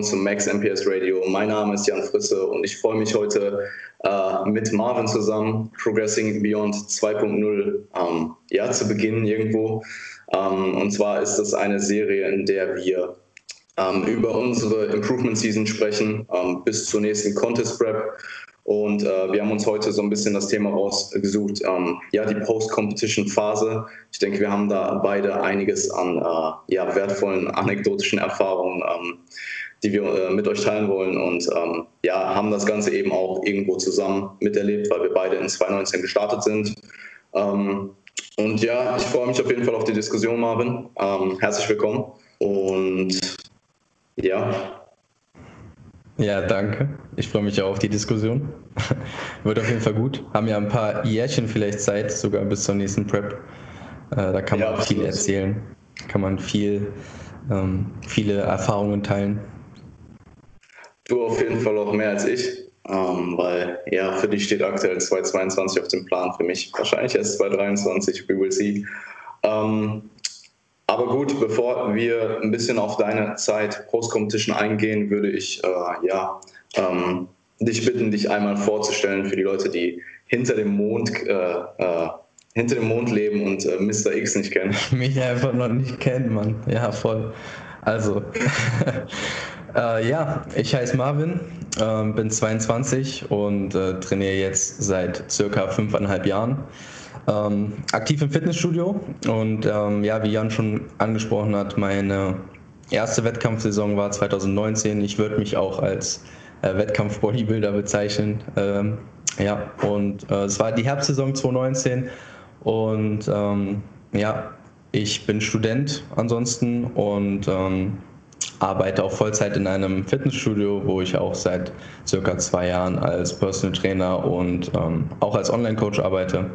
willkommen zum Max MPS Radio. Mein Name ist Jan Frisse und ich freue mich heute äh, mit Marvin zusammen, Progressing Beyond 2.0, ähm, ja, zu beginnen irgendwo. Ähm, und zwar ist das eine Serie, in der wir ähm, über unsere Improvement Season sprechen, ähm, bis zur nächsten Contest Prep und äh, wir haben uns heute so ein bisschen das Thema rausgesucht, ähm, ja, die Post-Competition-Phase. Ich denke, wir haben da beide einiges an äh, ja, wertvollen anekdotischen Erfahrungen, ähm, die wir äh, mit euch teilen wollen. Und ähm, ja, haben das Ganze eben auch irgendwo zusammen miterlebt, weil wir beide in 2019 gestartet sind. Ähm, und ja, ich freue mich auf jeden Fall auf die Diskussion, Marvin. Ähm, herzlich willkommen. Und ja, ja, danke. Ich freue mich auch auf die Diskussion. Wird auf jeden Fall gut. Haben ja ein paar Jährchen vielleicht Zeit, sogar bis zur nächsten Prep. Äh, da kann man ja, viel erzählen, kann man viel, ähm, viele Erfahrungen teilen. Du auf jeden Fall auch mehr als ich, ähm, weil ja, für dich steht aktuell 2022 auf dem Plan, für mich wahrscheinlich erst 2023, we will see. Ähm, aber gut, bevor wir ein bisschen auf deine Zeit Post-Competition eingehen, würde ich äh, ja, ähm, dich bitten, dich einmal vorzustellen für die Leute, die hinter dem Mond, äh, äh, hinter dem Mond leben und äh, Mr. X nicht kennen. Mich einfach noch nicht kennen, Mann. Ja, voll. Also, äh, ja, ich heiße Marvin, ähm, bin 22 und äh, trainiere jetzt seit circa fünfeinhalb Jahren. Ähm, aktiv im Fitnessstudio und ähm, ja, wie Jan schon angesprochen hat, meine erste Wettkampfsaison war 2019. Ich würde mich auch als äh, Wettkampf-Bodybuilder bezeichnen. Ähm, ja, und äh, es war die Herbstsaison 2019 und ähm, ja, ich bin Student ansonsten und ähm, arbeite auch Vollzeit in einem Fitnessstudio, wo ich auch seit circa zwei Jahren als Personal Trainer und ähm, auch als Online-Coach arbeite.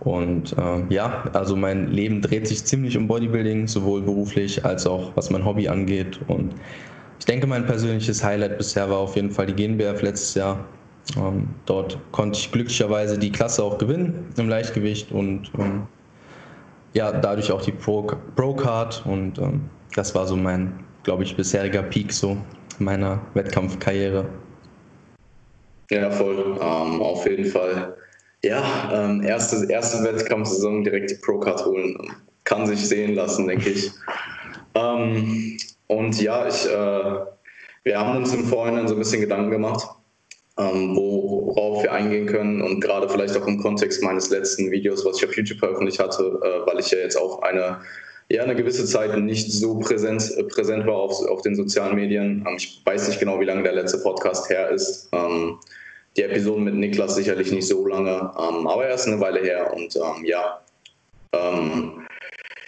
Und äh, ja, also mein Leben dreht sich ziemlich um Bodybuilding, sowohl beruflich als auch was mein Hobby angeht. Und ich denke, mein persönliches Highlight bisher war auf jeden Fall die GNBF letztes Jahr. Ähm, dort konnte ich glücklicherweise die Klasse auch gewinnen im Leichtgewicht und ähm, ja, dadurch auch die Pro-Card. Pro und ähm, das war so mein, glaube ich, bisheriger Peak so meiner Wettkampfkarriere. Ja, voll. Ähm, auf jeden Fall ja, ähm, erste, erste Wettkampfsaison direkt die Pro-Card holen. Kann sich sehen lassen, denke ich. Ähm, und ja, ich, äh, wir haben uns im Vorhinein so ein bisschen Gedanken gemacht, ähm, worauf wir eingehen können und gerade vielleicht auch im Kontext meines letzten Videos, was ich auf YouTube veröffentlicht hatte, äh, weil ich ja jetzt auch eine, ja, eine gewisse Zeit nicht so präsent, äh, präsent war auf, auf den sozialen Medien. Ähm, ich weiß nicht genau, wie lange der letzte Podcast her ist. Ähm, die Episoden mit Niklas sicherlich nicht so lange, ähm, aber er ist eine Weile her und ja,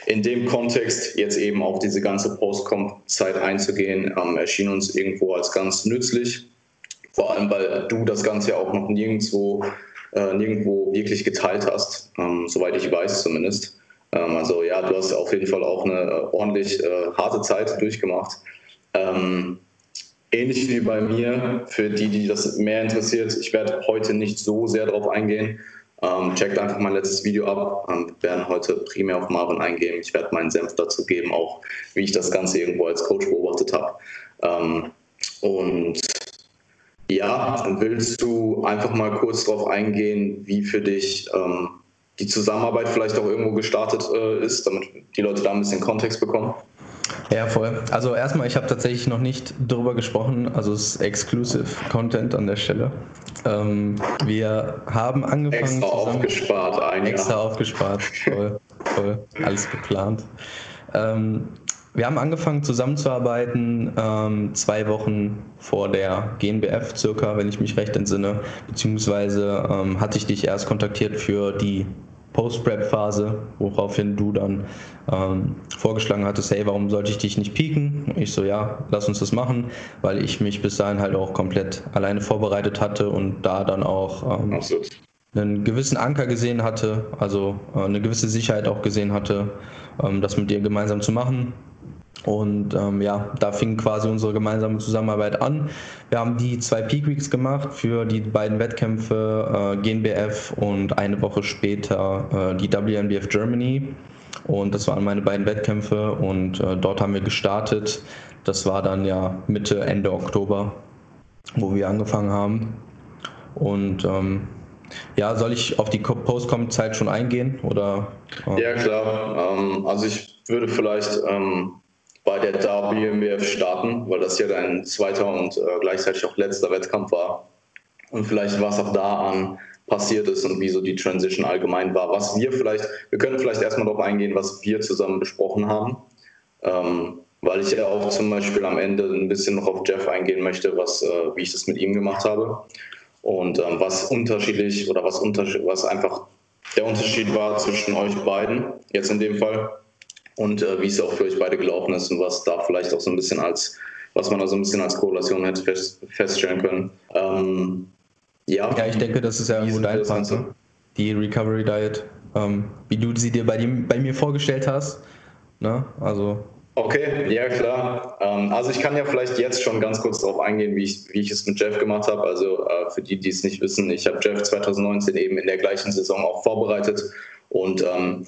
in dem Kontext jetzt eben auf diese ganze Postcom-Zeit einzugehen, erschien uns irgendwo als ganz nützlich. Vor allem, weil du das Ganze ja auch noch nirgendwo, äh, nirgendwo wirklich geteilt hast, soweit ich weiß zumindest. Ähm, also ja, du hast auf jeden Fall auch eine äh, ordentlich äh, harte Zeit durchgemacht. Ähm, ähnlich wie bei mir, für die, die das mehr interessiert. Ich werde heute nicht so sehr darauf eingehen. Ähm, checkt einfach mein letztes Video ab. Ähm, wir werden heute primär auf Marvin eingehen. Ich werde meinen Senf dazu geben, auch wie ich das Ganze irgendwo als Coach beobachtet habe. Ähm, und ja, willst du einfach mal kurz darauf eingehen, wie für dich ähm, die Zusammenarbeit vielleicht auch irgendwo gestartet äh, ist, damit die Leute da ein bisschen Kontext bekommen? Ja, voll. Also erstmal, ich habe tatsächlich noch nicht darüber gesprochen, also es ist Exclusive Content an der Stelle. Ähm, wir haben angefangen. Extra aufgespart, ein Extra Jahr. aufgespart, voll, voll, alles geplant. Ähm, wir haben angefangen zusammenzuarbeiten ähm, zwei Wochen vor der GNBF circa, wenn ich mich recht entsinne, beziehungsweise ähm, hatte ich dich erst kontaktiert für die Post-Prep-Phase, woraufhin du dann ähm, vorgeschlagen hattest, hey, warum sollte ich dich nicht pieken? Ich so, ja, lass uns das machen, weil ich mich bis dahin halt auch komplett alleine vorbereitet hatte und da dann auch ähm, einen gewissen Anker gesehen hatte, also äh, eine gewisse Sicherheit auch gesehen hatte, ähm, das mit dir gemeinsam zu machen. Und ähm, ja, da fing quasi unsere gemeinsame Zusammenarbeit an. Wir haben die zwei Peak Weeks gemacht für die beiden Wettkämpfe äh, GNBF und eine Woche später äh, die WNBF Germany. Und das waren meine beiden Wettkämpfe und äh, dort haben wir gestartet Das war dann ja Mitte, Ende Oktober, wo wir angefangen haben. Und ähm, ja, soll ich auf die Postcom-Zeit schon eingehen? Oder, äh? Ja, klar. Ähm, also ich würde vielleicht ähm, bei der WMWF starten, weil das ja dein zweiter und äh, gleichzeitig auch letzter Wettkampf war. Und vielleicht was auch da an passiert ist und wie so die Transition allgemein war. Was wir vielleicht, wir können vielleicht erstmal darauf eingehen, was wir zusammen besprochen haben. Ähm, weil ich ja auch zum Beispiel am Ende ein bisschen noch auf Jeff eingehen möchte, was, äh, wie ich das mit ihm gemacht habe. Und ähm, was unterschiedlich oder was, unterschied was einfach der Unterschied war zwischen euch beiden, jetzt in dem Fall, und äh, wie es auch für euch beide gelaufen ist und was da vielleicht auch so ein bisschen als, was man da so ein bisschen als Korrelation hätte fest, feststellen können. Ähm, ja, ja, ich denke, das ist ja irgendwo dein Part, ne? die Recovery Diet, ähm, wie du sie dir bei, dem, bei mir vorgestellt hast. Ne? Also Okay, ja klar. Ähm, also ich kann ja vielleicht jetzt schon ganz kurz darauf eingehen, wie ich, wie ich es mit Jeff gemacht habe. Also äh, für die, die es nicht wissen, ich habe Jeff 2019 eben in der gleichen Saison auch vorbereitet und ähm,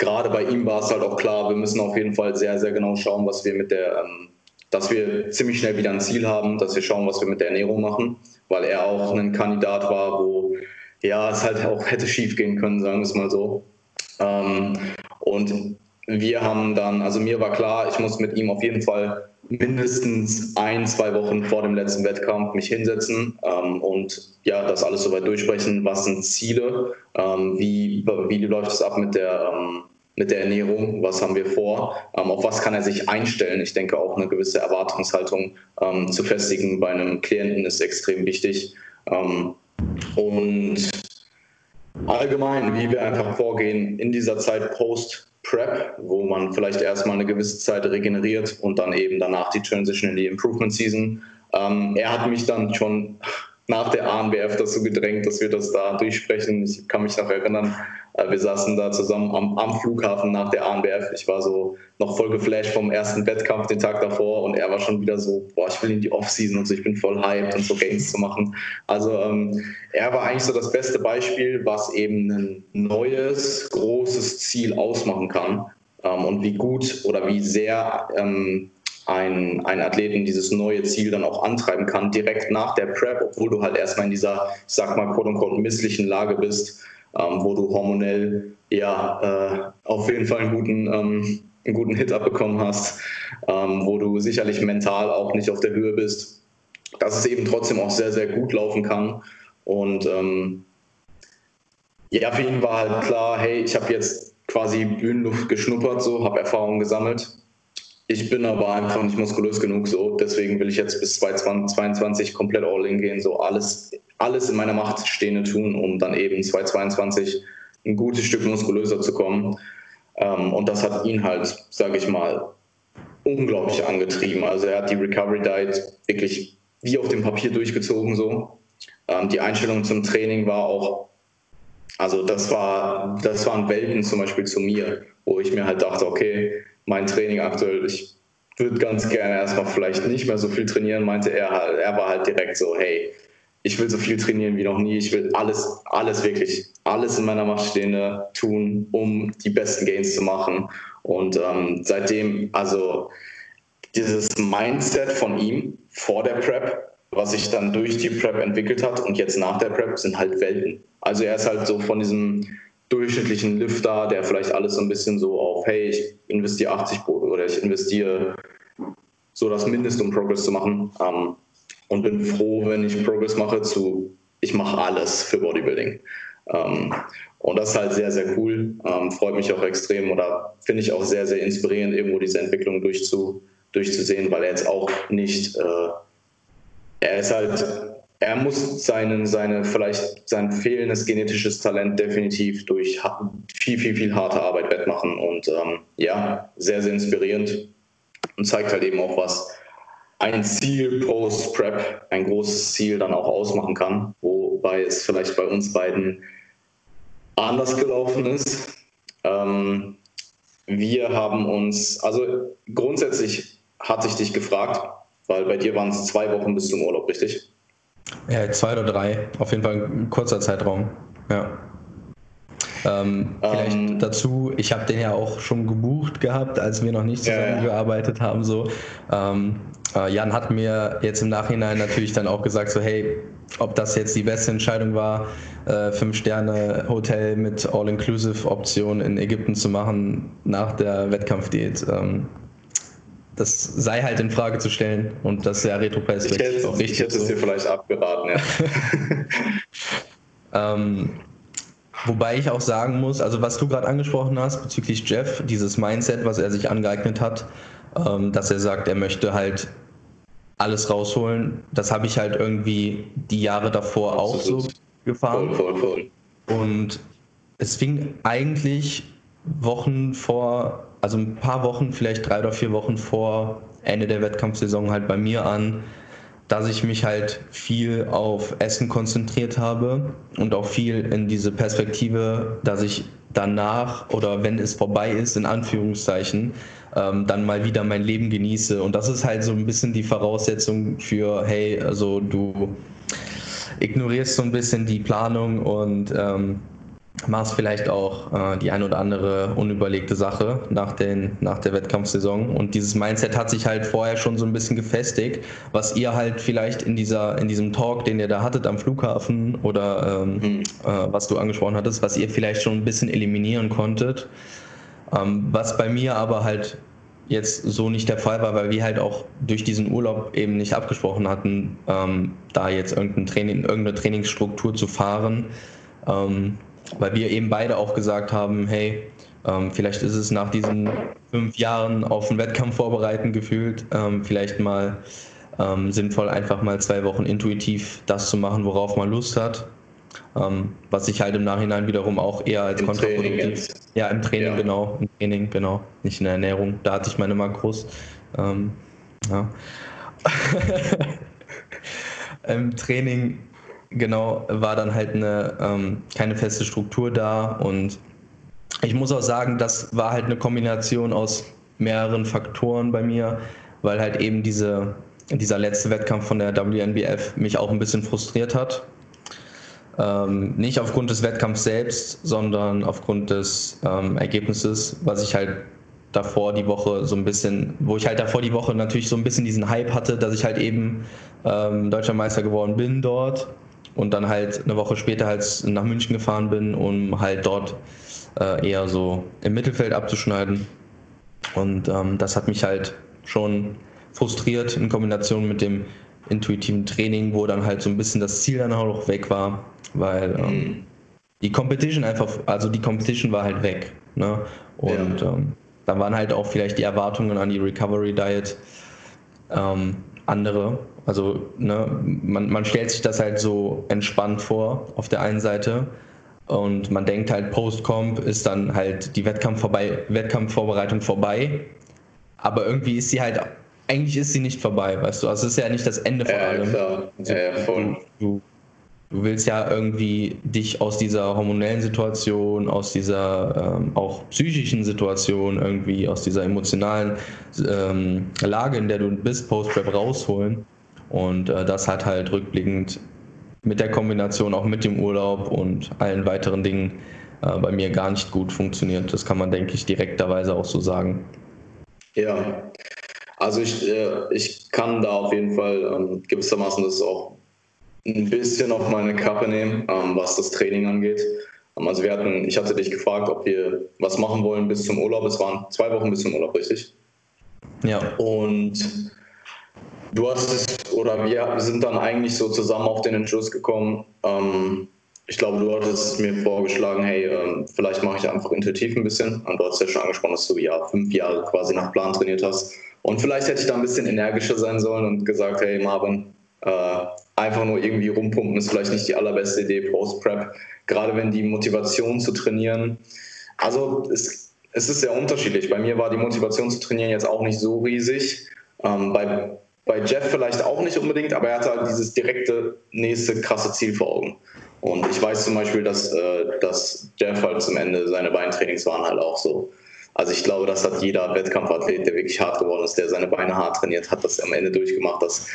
gerade bei ihm war es halt auch klar, wir müssen auf jeden Fall sehr, sehr genau schauen, was wir mit der, ähm, dass wir ziemlich schnell wieder ein Ziel haben, dass wir schauen, was wir mit der Ernährung machen, weil er auch ein Kandidat war, wo ja es halt auch hätte schief gehen können, sagen wir es mal so. Ähm, und wir haben dann, also mir war klar, ich muss mit ihm auf jeden Fall mindestens ein, zwei Wochen vor dem letzten Wettkampf mich hinsetzen ähm, und ja, das alles soweit durchsprechen. Was sind Ziele? Ähm, wie, wie läuft es ab mit der, ähm, mit der Ernährung? Was haben wir vor? Ähm, auf was kann er sich einstellen? Ich denke, auch eine gewisse Erwartungshaltung ähm, zu festigen bei einem Klienten ist extrem wichtig. Ähm, und allgemein, wie wir einfach vorgehen in dieser Zeit post Prep, wo man vielleicht erstmal eine gewisse Zeit regeneriert und dann eben danach die Transition in die Improvement Season. Ähm, er hat mich dann schon nach der ANBF dazu gedrängt, dass wir das da durchsprechen. Ich kann mich noch erinnern, wir saßen da zusammen am, am, Flughafen nach der ANBF. Ich war so noch voll geflasht vom ersten Wettkampf den Tag davor und er war schon wieder so, boah, ich will in die Offseason und so, ich bin voll hyped und so Gains zu machen. Also ähm, er war eigentlich so das beste Beispiel, was eben ein neues, großes Ziel ausmachen kann ähm, und wie gut oder wie sehr ähm, ein, ein Athleten dieses neue Ziel dann auch antreiben kann, direkt nach der Prep, obwohl du halt erstmal in dieser, ich sag mal, quote unquote, misslichen Lage bist, ähm, wo du hormonell ja äh, auf jeden Fall einen guten, ähm, einen guten Hit abbekommen hast, ähm, wo du sicherlich mental auch nicht auf der Höhe bist, dass es eben trotzdem auch sehr, sehr gut laufen kann. Und ähm, ja, für ihn war halt klar, hey, ich habe jetzt quasi Bühnenluft geschnuppert, so, habe Erfahrungen gesammelt ich bin aber einfach nicht muskulös genug so. Deswegen will ich jetzt bis 2022 komplett all in gehen, so alles, alles in meiner Macht Stehende tun, um dann eben 2022 ein gutes Stück muskulöser zu kommen. Ähm, und das hat ihn halt, sage ich mal, unglaublich angetrieben. Also er hat die Recovery Diet wirklich wie auf dem Papier durchgezogen so. Ähm, die Einstellung zum Training war auch, also das war, das waren Welten zum Beispiel zu mir, wo ich mir halt dachte, okay, mein Training aktuell, ich würde ganz gerne erstmal vielleicht nicht mehr so viel trainieren, meinte er halt, er war halt direkt so, hey, ich will so viel trainieren wie noch nie, ich will alles, alles wirklich, alles in meiner Macht Stehende tun, um die besten Gains zu machen. Und ähm, seitdem, also dieses Mindset von ihm vor der Prep, was sich dann durch die Prep entwickelt hat und jetzt nach der Prep, sind halt Welten. Also er ist halt so von diesem durchschnittlichen Lifter, der vielleicht alles so ein bisschen so auf, hey, ich investiere 80 oder ich investiere so das Mindeste, um Progress zu machen. Ähm, und bin froh, wenn ich Progress mache, zu ich mache alles für Bodybuilding. Ähm, und das ist halt sehr, sehr cool. Ähm, freut mich auch extrem oder finde ich auch sehr, sehr inspirierend, irgendwo diese Entwicklung durchzu, durchzusehen, weil er jetzt auch nicht, äh, er ist halt er muss seinen, seine, vielleicht sein fehlendes genetisches Talent definitiv durch viel, viel, viel harte Arbeit wettmachen. Und ähm, ja, sehr, sehr inspirierend und zeigt halt eben auch, was ein Ziel post-Prep, ein großes Ziel dann auch ausmachen kann, wobei es vielleicht bei uns beiden anders gelaufen ist. Ähm, wir haben uns, also grundsätzlich hatte ich dich gefragt, weil bei dir waren es zwei Wochen bis zum Urlaub, richtig? Ja, zwei oder drei. Auf jeden Fall ein kurzer Zeitraum. Ja. Ähm, vielleicht ähm, dazu, ich habe den ja auch schon gebucht gehabt, als wir noch nicht zusammengearbeitet ja, ja. haben. So. Ähm, äh, Jan hat mir jetzt im Nachhinein natürlich dann auch gesagt, so hey, ob das jetzt die beste Entscheidung war, äh, Fünf-Sterne-Hotel mit All-Inclusive-Option in Ägypten zu machen nach der Wettkampfdiät. Ähm, das sei halt in Frage zu stellen und das ist ja Retropreis ich hätte, auch richtig. Ich hätte es dir vielleicht abgeraten, ja. ähm, wobei ich auch sagen muss, also was du gerade angesprochen hast bezüglich Jeff, dieses Mindset, was er sich angeeignet hat, ähm, dass er sagt, er möchte halt alles rausholen. Das habe ich halt irgendwie die Jahre davor auch so gefahren. Voll, voll, voll. Und es fing eigentlich Wochen vor, also ein paar Wochen, vielleicht drei oder vier Wochen vor Ende der Wettkampfsaison halt bei mir an, dass ich mich halt viel auf Essen konzentriert habe und auch viel in diese Perspektive, dass ich danach oder wenn es vorbei ist, in Anführungszeichen, ähm, dann mal wieder mein Leben genieße. Und das ist halt so ein bisschen die Voraussetzung für, hey, also du ignorierst so ein bisschen die Planung und ähm, machst vielleicht auch äh, die ein oder andere unüberlegte Sache nach, den, nach der Wettkampfsaison. Und dieses Mindset hat sich halt vorher schon so ein bisschen gefestigt, was ihr halt vielleicht in, dieser, in diesem Talk, den ihr da hattet am Flughafen oder ähm, mhm. äh, was du angesprochen hattest, was ihr vielleicht schon ein bisschen eliminieren konntet. Ähm, was bei mir aber halt jetzt so nicht der Fall war, weil wir halt auch durch diesen Urlaub eben nicht abgesprochen hatten, ähm, da jetzt irgendein Training, irgendeine Trainingsstruktur zu fahren, ähm, weil wir eben beide auch gesagt haben, hey, ähm, vielleicht ist es nach diesen fünf Jahren auf einen Wettkampf vorbereiten gefühlt, ähm, vielleicht mal ähm, sinnvoll, einfach mal zwei Wochen intuitiv das zu machen, worauf man Lust hat ähm, was ich halt im Nachhinein wiederum auch eher als Im kontraproduktiv. Ja, im Training, ja. genau. Im Training, genau. Nicht in der Ernährung. Da hatte ich meine Makros. Ähm, ja. Im Training, genau, war dann halt eine, ähm, keine feste Struktur da und ich muss auch sagen, das war halt eine Kombination aus mehreren Faktoren bei mir, weil halt eben diese, dieser letzte Wettkampf von der WNBF mich auch ein bisschen frustriert hat. Ähm, nicht aufgrund des Wettkampfs selbst, sondern aufgrund des ähm, Ergebnisses, was ich halt davor die Woche so ein bisschen, wo ich halt davor die Woche natürlich so ein bisschen diesen Hype hatte, dass ich halt eben ähm, deutscher Meister geworden bin dort und dann halt eine Woche später halt nach München gefahren bin, um halt dort äh, eher so im Mittelfeld abzuschneiden. Und ähm, das hat mich halt schon frustriert in Kombination mit dem intuitiven Training, wo dann halt so ein bisschen das Ziel dann auch weg war, weil ähm, mhm. die Competition einfach, also die Competition war halt weg. Ne? Und ja. ähm, da waren halt auch vielleicht die Erwartungen an die Recovery Diet ähm, andere. Also ne, man, man stellt sich das halt so entspannt vor auf der einen Seite und man denkt halt, Post-Comp ist dann halt die Wettkampf vorbei, Wettkampfvorbereitung vorbei. Aber irgendwie ist sie halt eigentlich ist sie nicht vorbei, weißt du. Also es ist ja nicht das Ende von ja, allem. Klar. Also, ja, voll. Du, du, willst ja irgendwie dich aus dieser hormonellen Situation, aus dieser ähm, auch psychischen Situation, irgendwie aus dieser emotionalen ähm, Lage, in der du bist, Post-Prep rausholen. Und äh, das hat halt rückblickend mit der Kombination auch mit dem Urlaub und allen weiteren Dingen äh, bei mir gar nicht gut funktioniert. Das kann man, denke ich, direkterweise auch so sagen. Ja, also ich, äh, ich kann da auf jeden Fall ähm, gewissermaßen das auch ein bisschen auf meine Kappe nehmen, ähm, was das Training angeht. Ähm, also wir hatten, ich hatte dich gefragt, ob wir was machen wollen bis zum Urlaub. Es waren zwei Wochen bis zum Urlaub, richtig? Ja. Und du hast es, oder wir sind dann eigentlich so zusammen auf den Entschluss gekommen. Ähm, ich glaube, du hattest mir vorgeschlagen, hey, ähm, vielleicht mache ich einfach intuitiv ein bisschen. Und du hast ja schon angesprochen, dass du ja fünf Jahre quasi nach Plan trainiert hast. Und vielleicht hätte ich da ein bisschen energischer sein sollen und gesagt, hey Marvin, äh, einfach nur irgendwie rumpumpen ist vielleicht nicht die allerbeste Idee Post-Prep, gerade wenn die Motivation zu trainieren. Also es, es ist sehr unterschiedlich. Bei mir war die Motivation zu trainieren jetzt auch nicht so riesig. Ähm, bei, bei Jeff vielleicht auch nicht unbedingt, aber er hatte halt dieses direkte nächste krasse Ziel vor Augen. Und ich weiß zum Beispiel, dass, äh, dass Jeff halt zum Ende seine Beintrainings waren halt auch so also ich glaube, das hat jeder Wettkampfathlet, der wirklich hart geworden ist, der seine Beine hart trainiert hat, das am Ende durchgemacht, dass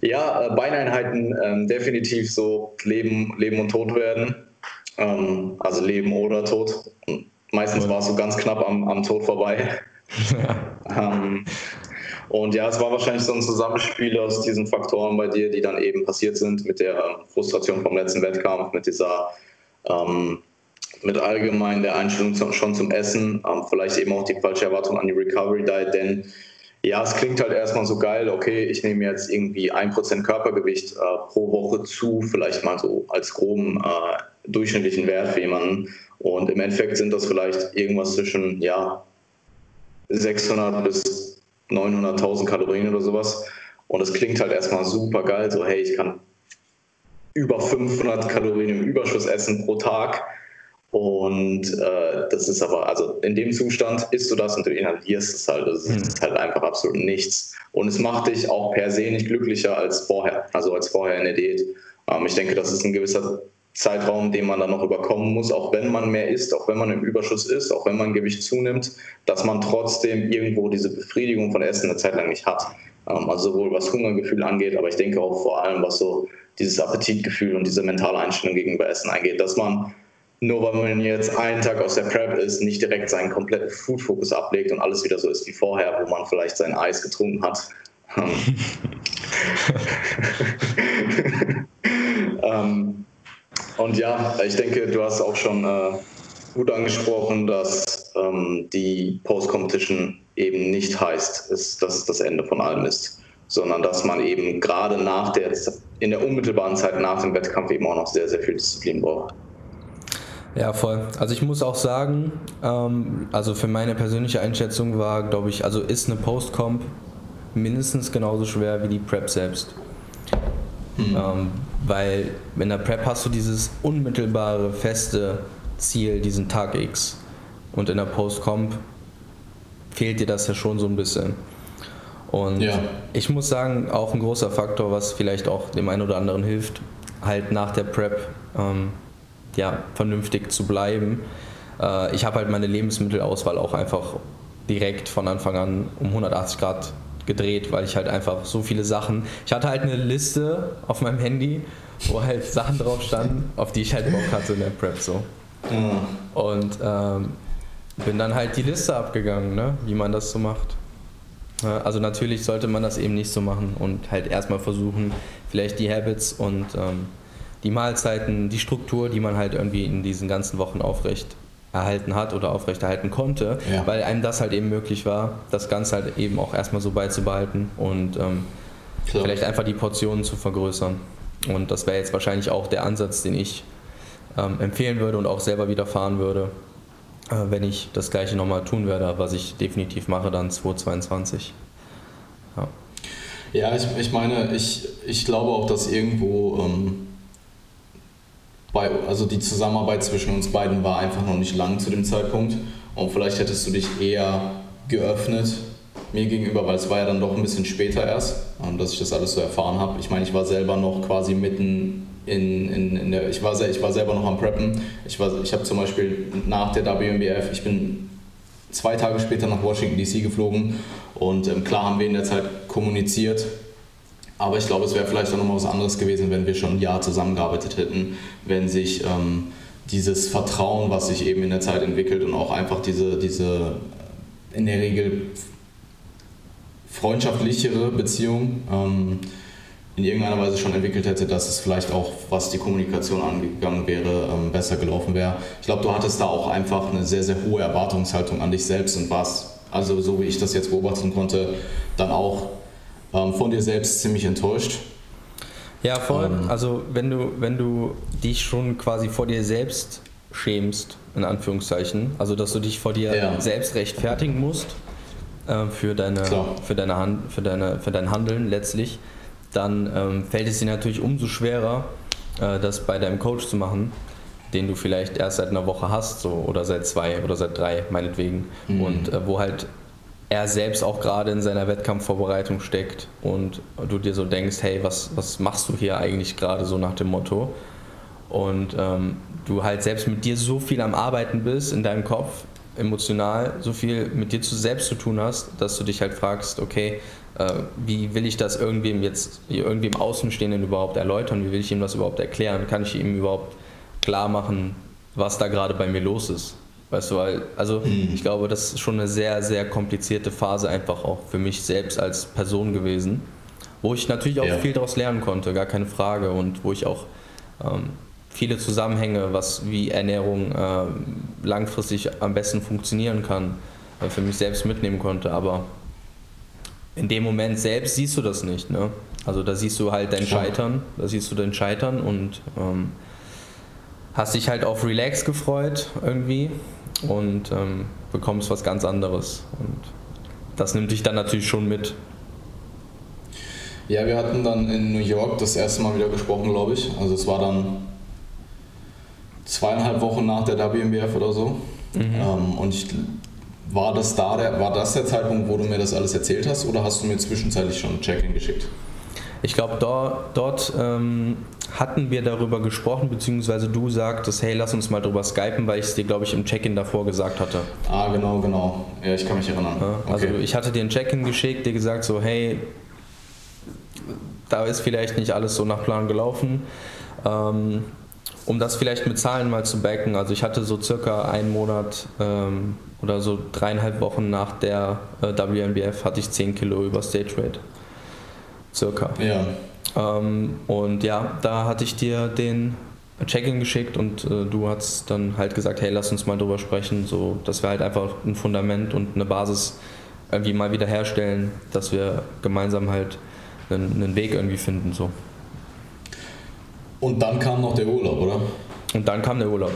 ja, äh, Beineinheiten ähm, definitiv so Leben, Leben und Tod werden. Ähm, also Leben oder Tod. Und meistens war es so ganz knapp am, am Tod vorbei. ähm, und ja, es war wahrscheinlich so ein Zusammenspiel aus diesen Faktoren bei dir, die dann eben passiert sind, mit der Frustration vom letzten Wettkampf, mit dieser, ähm, mit allgemein der Einstellung zum, schon zum Essen, ähm, vielleicht eben auch die falsche Erwartung an die Recovery Diet, denn ja, es klingt halt erstmal so geil, okay, ich nehme jetzt irgendwie ein Prozent Körpergewicht äh, pro Woche zu, vielleicht mal so als groben äh, durchschnittlichen Wert für jemanden. Und im Endeffekt sind das vielleicht irgendwas zwischen, ja, 600 bis 900.000 Kalorien oder sowas. Und es klingt halt erstmal super geil, so hey, ich kann über 500 Kalorien im Überschuss essen pro Tag. Und äh, das ist aber, also in dem Zustand isst du das und du inhalierst es halt. Das ist mhm. halt einfach absolut nichts. Und es macht dich auch per se nicht glücklicher als vorher, also als vorher in der Diät. Ähm, ich denke, das ist ein gewisser Zeitraum, den man dann noch überkommen muss, auch wenn man mehr isst, auch wenn man im Überschuss ist, auch wenn man Gewicht zunimmt, dass man trotzdem irgendwo diese Befriedigung von Essen eine Zeit lang nicht hat. Ähm, also sowohl was Hungergefühl angeht, aber ich denke auch vor allem, was so dieses Appetitgefühl und diese mentale Einstellung gegenüber Essen angeht, dass man nur weil man jetzt einen Tag aus der Prep ist, nicht direkt seinen kompletten Food-Fokus ablegt und alles wieder so ist wie vorher, wo man vielleicht sein Eis getrunken hat. ähm, und ja, ich denke, du hast auch schon äh, gut angesprochen, dass ähm, die Post-Competition eben nicht heißt, ist, dass es das Ende von allem ist, sondern dass man eben gerade nach der, in der unmittelbaren Zeit nach dem Wettkampf eben auch noch sehr, sehr viel Disziplin braucht. Ja, voll. Also ich muss auch sagen, ähm, also für meine persönliche Einschätzung war, glaube ich, also ist eine Post-Comp mindestens genauso schwer wie die Prep selbst. Mhm. Ähm, weil in der Prep hast du dieses unmittelbare, feste Ziel, diesen Tag X. Und in der Post-Comp fehlt dir das ja schon so ein bisschen. Und ja. ich muss sagen, auch ein großer Faktor, was vielleicht auch dem einen oder anderen hilft, halt nach der Prep ähm, ja, vernünftig zu bleiben. Äh, ich habe halt meine Lebensmittelauswahl auch einfach direkt von Anfang an um 180 Grad gedreht, weil ich halt einfach so viele Sachen. Ich hatte halt eine Liste auf meinem Handy, wo halt Sachen drauf standen, auf die ich halt Bock hatte in der Prep so. Mhm. Und ähm, bin dann halt die Liste abgegangen, ne? wie man das so macht. Also natürlich sollte man das eben nicht so machen und halt erstmal versuchen, vielleicht die Habits und ähm, die Mahlzeiten, die Struktur, die man halt irgendwie in diesen ganzen Wochen aufrecht erhalten hat oder aufrechterhalten konnte, ja. weil einem das halt eben möglich war, das Ganze halt eben auch erstmal so beizubehalten und ähm, vielleicht einfach die Portionen zu vergrößern. Und das wäre jetzt wahrscheinlich auch der Ansatz, den ich ähm, empfehlen würde und auch selber wieder fahren würde, äh, wenn ich das gleiche nochmal tun werde, was ich definitiv mache dann 2022. Ja, ja ich, ich meine, ich, ich glaube auch, dass irgendwo ähm, bei, also die Zusammenarbeit zwischen uns beiden war einfach noch nicht lang zu dem Zeitpunkt. Und vielleicht hättest du dich eher geöffnet mir gegenüber, weil es war ja dann doch ein bisschen später erst, ähm, dass ich das alles so erfahren habe. Ich meine, ich war selber noch quasi mitten in, in, in der, ich war, ich war selber noch am Preppen. Ich, ich habe zum Beispiel nach der WMBF, ich bin zwei Tage später nach Washington DC geflogen und ähm, klar haben wir in der Zeit kommuniziert, aber ich glaube, es wäre vielleicht auch nochmal was anderes gewesen, wenn wir schon ein Jahr zusammengearbeitet hätten, wenn sich ähm, dieses Vertrauen, was sich eben in der Zeit entwickelt und auch einfach diese, diese in der Regel freundschaftlichere Beziehung ähm, in irgendeiner Weise schon entwickelt hätte, dass es vielleicht auch, was die Kommunikation angegangen wäre, ähm, besser gelaufen wäre. Ich glaube, du hattest da auch einfach eine sehr, sehr hohe Erwartungshaltung an dich selbst und warst, also so wie ich das jetzt beobachten konnte, dann auch ähm, von dir selbst ziemlich enttäuscht. Ja, voll. Ähm, also wenn du, wenn du dich schon quasi vor dir selbst schämst, in Anführungszeichen, also dass du dich vor dir ja. selbst rechtfertigen musst äh, für, deine, für, deine Hand, für, deine, für dein Handeln letztlich, dann ähm, fällt es dir natürlich umso schwerer, äh, das bei deinem Coach zu machen, den du vielleicht erst seit einer Woche hast so, oder seit zwei oder seit drei meinetwegen mhm. und äh, wo halt er selbst auch gerade in seiner Wettkampfvorbereitung steckt und du dir so denkst, hey, was, was machst du hier eigentlich gerade so nach dem Motto? Und ähm, du halt selbst mit dir so viel am Arbeiten bist in deinem Kopf, emotional, so viel mit dir zu selbst zu tun hast, dass du dich halt fragst, okay, äh, wie will ich das irgendwem jetzt, irgendwem Außenstehenden überhaupt erläutern? Wie will ich ihm das überhaupt erklären? Kann ich ihm überhaupt klar machen, was da gerade bei mir los ist. Weißt du, weil, also mhm. ich glaube, das ist schon eine sehr, sehr komplizierte Phase einfach auch für mich selbst als Person gewesen, wo ich natürlich auch ja. viel daraus lernen konnte, gar keine Frage, und wo ich auch ähm, viele Zusammenhänge, was wie Ernährung äh, langfristig am besten funktionieren kann, äh, für mich selbst mitnehmen konnte. Aber in dem Moment selbst siehst du das nicht. Ne? Also da siehst du halt dein Scheitern, da siehst du dein Scheitern und ähm, hast dich halt auf Relax gefreut irgendwie und ähm, bekommst was ganz anderes. Und das nimmt dich dann natürlich schon mit. Ja, wir hatten dann in New York das erste Mal wieder gesprochen, glaube ich. Also es war dann zweieinhalb Wochen nach der WMBF oder so. Mhm. Ähm, und ich, war das da der, war das der Zeitpunkt, wo du mir das alles erzählt hast oder hast du mir zwischenzeitlich schon ein Check-in geschickt? Ich glaube, dort, dort ähm, hatten wir darüber gesprochen, beziehungsweise du sagtest, hey, lass uns mal drüber skypen, weil ich es dir, glaube ich, im Check-in davor gesagt hatte. Ah, genau, genau. Ja, ich kann mich erinnern. Ja, also okay. ich hatte dir ein Check-in geschickt, dir gesagt so, hey, da ist vielleicht nicht alles so nach Plan gelaufen. Ähm, um das vielleicht mit Zahlen mal zu backen, also ich hatte so circa einen Monat ähm, oder so dreieinhalb Wochen nach der äh, WNBF hatte ich 10 Kilo über Stage Weight circa. Ja. Ähm, und ja, da hatte ich dir den Check-in geschickt und äh, du hast dann halt gesagt, hey, lass uns mal drüber sprechen, so dass wir halt einfach ein Fundament und eine Basis irgendwie mal wieder herstellen, dass wir gemeinsam halt einen, einen Weg irgendwie finden. So. Und dann kam noch der Urlaub, oder? Und dann kam der Urlaub.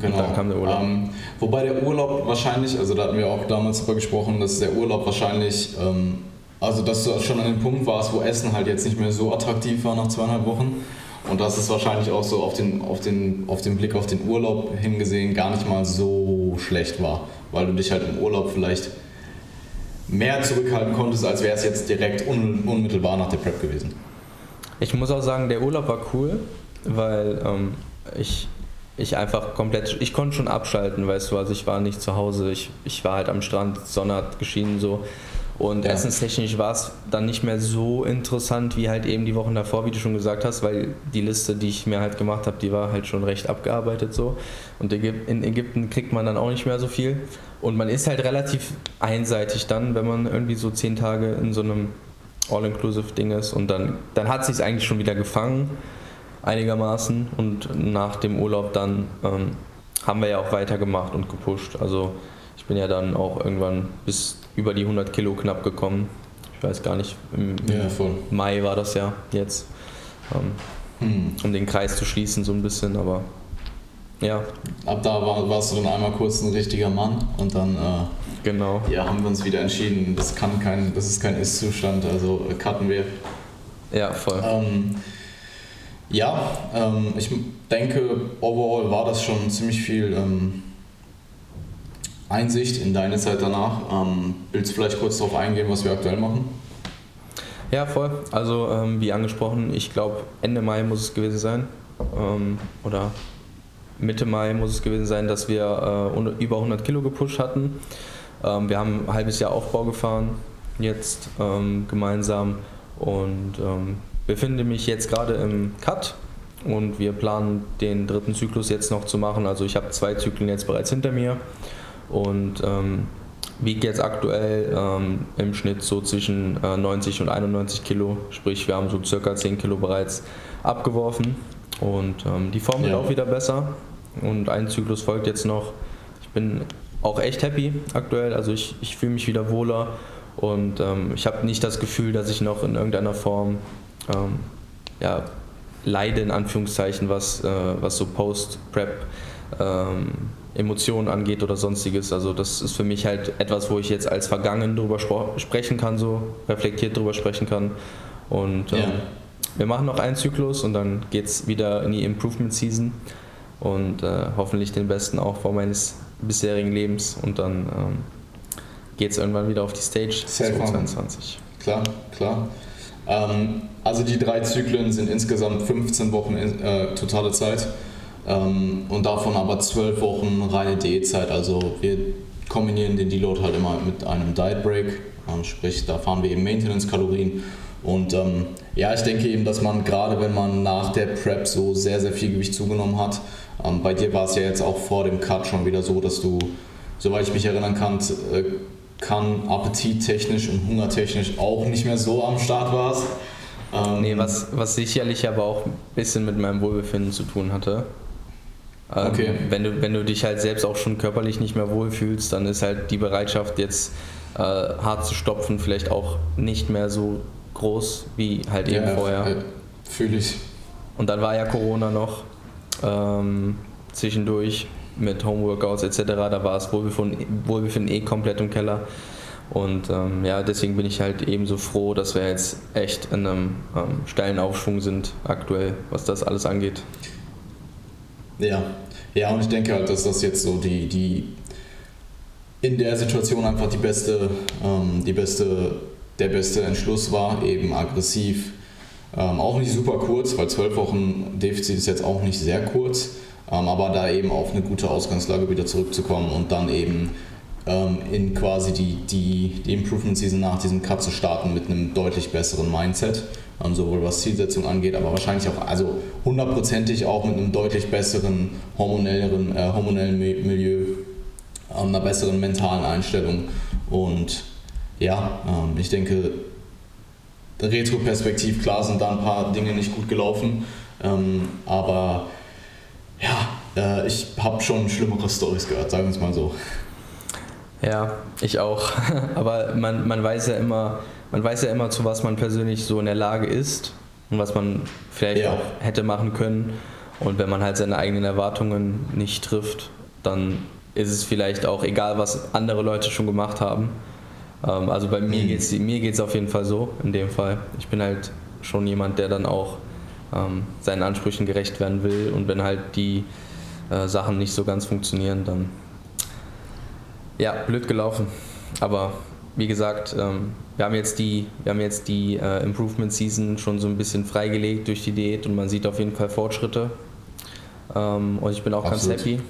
Genau. Und dann kam der Urlaub. Ähm, wobei der Urlaub wahrscheinlich, also da hatten wir auch damals darüber gesprochen, dass der Urlaub wahrscheinlich ähm, also, dass du schon an dem Punkt warst, wo Essen halt jetzt nicht mehr so attraktiv war nach zweieinhalb Wochen. Und dass es wahrscheinlich auch so auf den, auf, den, auf den Blick auf den Urlaub hingesehen gar nicht mal so schlecht war. Weil du dich halt im Urlaub vielleicht mehr zurückhalten konntest, als wäre es jetzt direkt un, unmittelbar nach der Prep gewesen. Ich muss auch sagen, der Urlaub war cool, weil ähm, ich, ich einfach komplett, ich konnte schon abschalten, weißt du, also ich war nicht zu Hause, ich, ich war halt am Strand, Sonne hat geschienen so und ja. essenstechnisch war es dann nicht mehr so interessant wie halt eben die Wochen davor, wie du schon gesagt hast, weil die Liste, die ich mir halt gemacht habe, die war halt schon recht abgearbeitet so. Und in Ägypten kriegt man dann auch nicht mehr so viel. Und man ist halt relativ einseitig dann, wenn man irgendwie so zehn Tage in so einem All-Inclusive-Ding ist. Und dann, dann hat sich eigentlich schon wieder gefangen, einigermaßen. Und nach dem Urlaub dann ähm, haben wir ja auch weitergemacht und gepusht. Also ich bin ja dann auch irgendwann bis über die 100 Kilo knapp gekommen. Ich weiß gar nicht, im, ja, Mai war das ja jetzt, ähm, hm. um den Kreis zu schließen so ein bisschen, aber ja. Ab da war, warst du dann einmal kurz ein richtiger Mann und dann äh, genau. ja, haben wir uns wieder entschieden, das, kann kein, das ist kein Ist-Zustand, also äh, cutten wir. Ja, voll. Ähm, ja, ähm, ich denke, overall war das schon ziemlich viel ähm, Einsicht in deine Zeit danach. Ähm, willst du vielleicht kurz darauf eingehen, was wir aktuell machen? Ja, voll. Also ähm, wie angesprochen, ich glaube Ende Mai muss es gewesen sein ähm, oder Mitte Mai muss es gewesen sein, dass wir äh, über 100 Kilo gepusht hatten. Ähm, wir haben ein halbes Jahr Aufbau gefahren, jetzt ähm, gemeinsam und ähm, befinde mich jetzt gerade im Cut und wir planen den dritten Zyklus jetzt noch zu machen. Also ich habe zwei Zyklen jetzt bereits hinter mir und ähm, wiegt jetzt aktuell ähm, im Schnitt so zwischen äh, 90 und 91 Kilo, sprich wir haben so circa 10 Kilo bereits abgeworfen. Und ähm, die Form wird ja. auch wieder besser. Und ein Zyklus folgt jetzt noch. Ich bin auch echt happy aktuell, also ich, ich fühle mich wieder wohler. Und ähm, ich habe nicht das Gefühl, dass ich noch in irgendeiner Form ähm, ja, leide, in Anführungszeichen, was, äh, was so Post-Prep ähm, Emotionen angeht oder sonstiges. Also das ist für mich halt etwas, wo ich jetzt als vergangen drüber sprechen kann, so reflektiert drüber sprechen kann. Und ähm, ja. wir machen noch einen Zyklus und dann geht es wieder in die Improvement Season und äh, hoffentlich den besten Aufbau meines bisherigen Lebens und dann ähm, geht es irgendwann wieder auf die Stage 2022. Klar, klar. Ähm, also die drei Zyklen sind insgesamt 15 Wochen äh, totale Zeit. Ähm, und davon aber zwölf Wochen reine Diätzeit. Also wir kombinieren den Deload halt immer mit einem Diet Break. Ähm, sprich, da fahren wir eben Maintenance-Kalorien Und ähm, ja, ich denke eben, dass man gerade, wenn man nach der Prep so sehr, sehr viel Gewicht zugenommen hat, ähm, bei dir war es ja jetzt auch vor dem Cut schon wieder so, dass du, soweit ich mich erinnern kann, äh, kann appetittechnisch und hungertechnisch auch nicht mehr so am Start warst. Ähm, nee, was, was sicherlich aber auch ein bisschen mit meinem Wohlbefinden zu tun hatte. Ähm, okay. Wenn du, wenn du dich halt selbst auch schon körperlich nicht mehr wohlfühlst, dann ist halt die Bereitschaft jetzt äh, hart zu stopfen vielleicht auch nicht mehr so groß wie halt eben ja, vorher. Äh, Fühle ich. Und dann war ja Corona noch ähm, zwischendurch mit Homeworkouts etc. Da war es Wohlbefinden, Wohlbefinden eh komplett im Keller. Und ähm, ja, deswegen bin ich halt ebenso froh, dass wir jetzt echt in einem ähm, steilen Aufschwung sind aktuell, was das alles angeht. Ja, ja, und ich denke halt, dass das jetzt so die, die in der Situation einfach die beste, ähm, die beste, der beste Entschluss war, eben aggressiv. Ähm, auch nicht super kurz, weil zwölf Wochen Defizit ist jetzt auch nicht sehr kurz, ähm, aber da eben auf eine gute Ausgangslage wieder zurückzukommen und dann eben ähm, in quasi die, die, die Improvement Season nach diesem Cut zu starten mit einem deutlich besseren Mindset sowohl was Zielsetzung angeht, aber wahrscheinlich auch, also hundertprozentig auch mit einem deutlich besseren hormonelleren, äh, hormonellen Milieu, ähm, einer besseren mentalen Einstellung und ja, ähm, ich denke, retroperspektiv, klar sind da ein paar Dinge nicht gut gelaufen, ähm, aber ja, äh, ich habe schon schlimmere Stories gehört, sagen wir es mal so. Ja, ich auch. aber man, man weiß ja immer, man weiß ja immer, zu was man persönlich so in der Lage ist und was man vielleicht ja. auch hätte machen können. Und wenn man halt seine eigenen Erwartungen nicht trifft, dann ist es vielleicht auch egal, was andere Leute schon gemacht haben. Ähm, also bei mir mhm. geht es mir geht's auf jeden Fall so, in dem Fall. Ich bin halt schon jemand, der dann auch ähm, seinen Ansprüchen gerecht werden will. Und wenn halt die äh, Sachen nicht so ganz funktionieren, dann ja, blöd gelaufen. Aber wie gesagt, ähm, wir haben jetzt die, wir haben jetzt die äh, Improvement Season schon so ein bisschen freigelegt durch die Diät und man sieht auf jeden Fall Fortschritte. Ähm, und ich bin auch Absolut. ganz happy.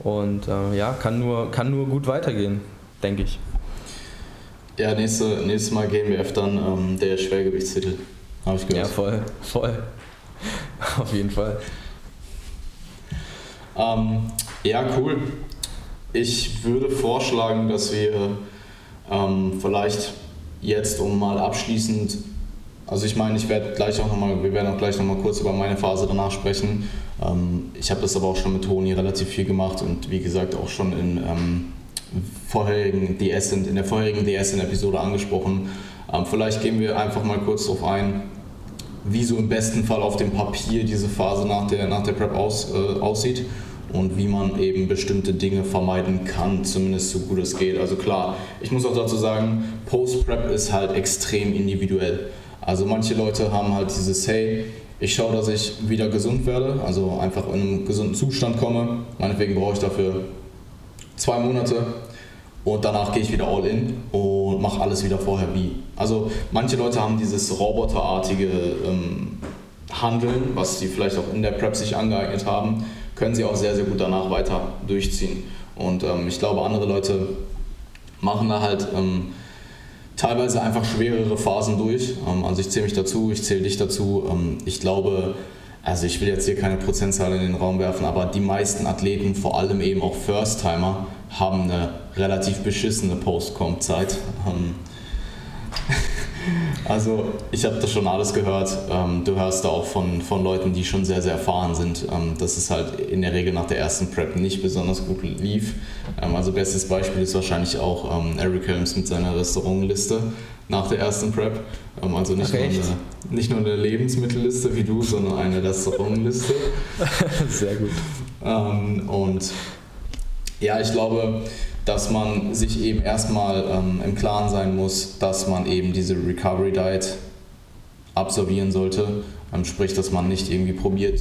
Und äh, ja, kann nur, kann nur gut weitergehen, denke ich. Ja, nächste, nächstes Mal GmbF dann ähm, der Schwergewichtstitel. Habe ich gehört. Ja, voll, voll. Auf jeden Fall. Ähm, ja, cool. Ich würde vorschlagen, dass wir ähm, vielleicht jetzt, um mal abschließend, also ich meine, ich werde gleich auch nochmal, wir werden auch gleich nochmal kurz über meine Phase danach sprechen. Ähm, ich habe das aber auch schon mit Toni relativ viel gemacht und wie gesagt auch schon in, ähm, vorherigen DS, in der vorherigen DS-Episode angesprochen. Ähm, vielleicht gehen wir einfach mal kurz darauf ein, wie so im besten Fall auf dem Papier diese Phase nach der, nach der Prep aus, äh, aussieht und wie man eben bestimmte Dinge vermeiden kann, zumindest so gut es geht. Also klar, ich muss auch dazu sagen, Post-Prep ist halt extrem individuell. Also manche Leute haben halt dieses, hey, ich schaue, dass ich wieder gesund werde, also einfach in einen gesunden Zustand komme. Meinetwegen brauche ich dafür zwei Monate und danach gehe ich wieder all in und mache alles wieder vorher wie. Also manche Leute haben dieses roboterartige ähm, Handeln, was sie vielleicht auch in der Prep sich angeeignet haben können sie auch sehr, sehr gut danach weiter durchziehen. Und ähm, ich glaube, andere Leute machen da halt ähm, teilweise einfach schwerere Phasen durch. Ähm, also ich zähle mich dazu, ich zähle dich dazu. Ähm, ich glaube, also ich will jetzt hier keine Prozentzahl in den Raum werfen, aber die meisten Athleten, vor allem eben auch First-Timer, haben eine relativ beschissene Post-Comp-Zeit. Also ich habe das schon alles gehört. Ähm, du hörst da auch von, von Leuten, die schon sehr, sehr erfahren sind, ähm, dass es halt in der Regel nach der ersten Prep nicht besonders gut lief. Ähm, also bestes Beispiel ist wahrscheinlich auch Eric Helms mit seiner Restaurantliste nach der ersten Prep. also nicht, okay, nur eine, nicht nur eine Lebensmittelliste wie du, sondern eine Restaurantliste. sehr gut. und ja, ich glaube, dass man sich eben erstmal ähm, im Klaren sein muss, dass man eben diese Recovery Diet absolvieren sollte. Ähm, sprich, dass man nicht irgendwie probiert,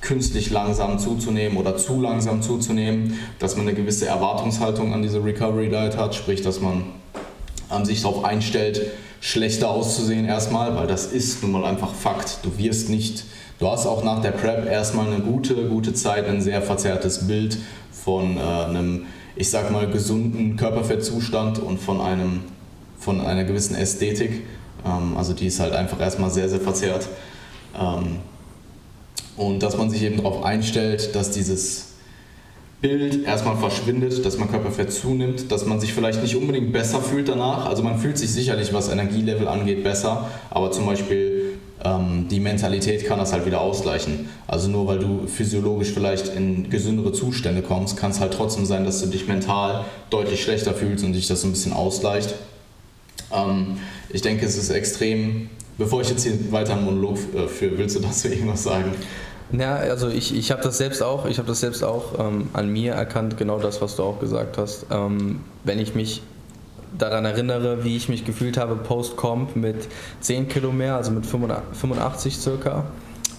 künstlich langsam zuzunehmen oder zu langsam zuzunehmen, dass man eine gewisse Erwartungshaltung an diese Recovery Diet hat, sprich, dass man ähm, sich darauf einstellt, schlechter auszusehen erstmal, weil das ist nun mal einfach Fakt. Du wirst nicht, du hast auch nach der Prep erstmal eine gute, gute Zeit, ein sehr verzerrtes Bild von äh, einem ich sag mal, gesunden Körperfettzustand und von, einem, von einer gewissen Ästhetik. Ähm, also die ist halt einfach erstmal sehr, sehr verzerrt. Ähm, und dass man sich eben darauf einstellt, dass dieses Bild erstmal verschwindet, dass man Körperfett zunimmt, dass man sich vielleicht nicht unbedingt besser fühlt danach. Also man fühlt sich sicherlich, was Energielevel angeht, besser, aber zum Beispiel die Mentalität kann das halt wieder ausgleichen. Also nur weil du physiologisch vielleicht in gesündere Zustände kommst, kann es halt trotzdem sein, dass du dich mental deutlich schlechter fühlst und dich das so ein bisschen ausgleicht. Ähm, ich denke, es ist extrem. Bevor ich jetzt hier weiter einen Monolog äh, führe, willst du dazu irgendwas sagen? Ja, also ich, ich habe das selbst auch, ich habe das selbst auch ähm, an mir erkannt, genau das, was du auch gesagt hast. Ähm, wenn ich mich daran erinnere, wie ich mich gefühlt habe post-Comp mit 10 Kilo mehr, also mit 85 circa,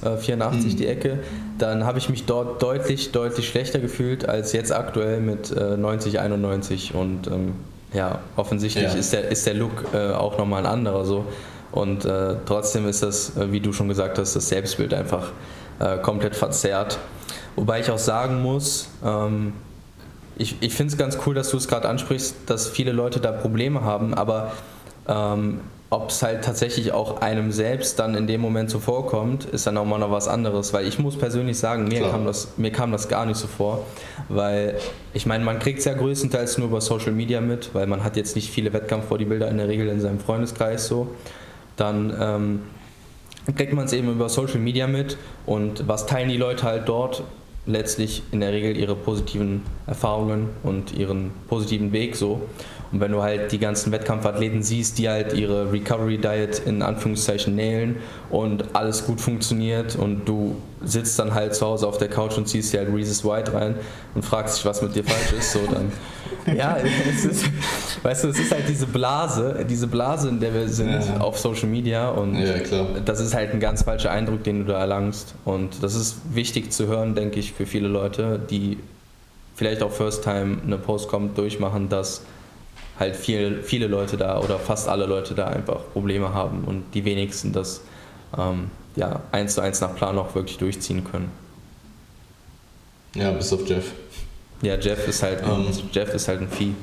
äh, 84 mhm. die Ecke, dann habe ich mich dort deutlich, deutlich schlechter gefühlt als jetzt aktuell mit äh, 90, 91 und ähm, ja, offensichtlich ja. Ist, der, ist der Look äh, auch nochmal ein anderer so und äh, trotzdem ist das, äh, wie du schon gesagt hast, das Selbstbild einfach äh, komplett verzerrt. Wobei ich auch sagen muss, ähm, ich, ich finde es ganz cool, dass du es gerade ansprichst, dass viele Leute da Probleme haben, aber ähm, ob es halt tatsächlich auch einem selbst dann in dem Moment so vorkommt, ist dann auch mal noch was anderes. Weil ich muss persönlich sagen, mir, kam das, mir kam das gar nicht so vor. Weil ich meine, man kriegt es ja größtenteils nur über Social Media mit, weil man hat jetzt nicht viele Wettkampf-Bodybuilder in der Regel in seinem Freundeskreis so. Dann ähm, kriegt man es eben über Social Media mit und was teilen die Leute halt dort? Letztlich in der Regel ihre positiven Erfahrungen und ihren positiven Weg so. Und wenn du halt die ganzen Wettkampfathleten siehst, die halt ihre Recovery Diet in Anführungszeichen nailen und alles gut funktioniert und du sitzt dann halt zu Hause auf der Couch und ziehst dir halt Reese's White rein und fragst dich, was mit dir falsch ist, so dann. ja, es ist, weißt du, es ist halt diese Blase, diese Blase, in der wir sind ja. auf Social Media und ja, das ist halt ein ganz falscher Eindruck, den du da erlangst. Und das ist wichtig zu hören, denke ich, für viele Leute, die vielleicht auch First Time eine Postcom durchmachen, dass halt viel, viele Leute da oder fast alle Leute da einfach Probleme haben und die wenigsten das ähm, ja, eins zu eins nach Plan auch wirklich durchziehen können. Ja, bis auf Jeff. Ja, Jeff ist halt, um, ähm. Jeff ist halt ein Vieh.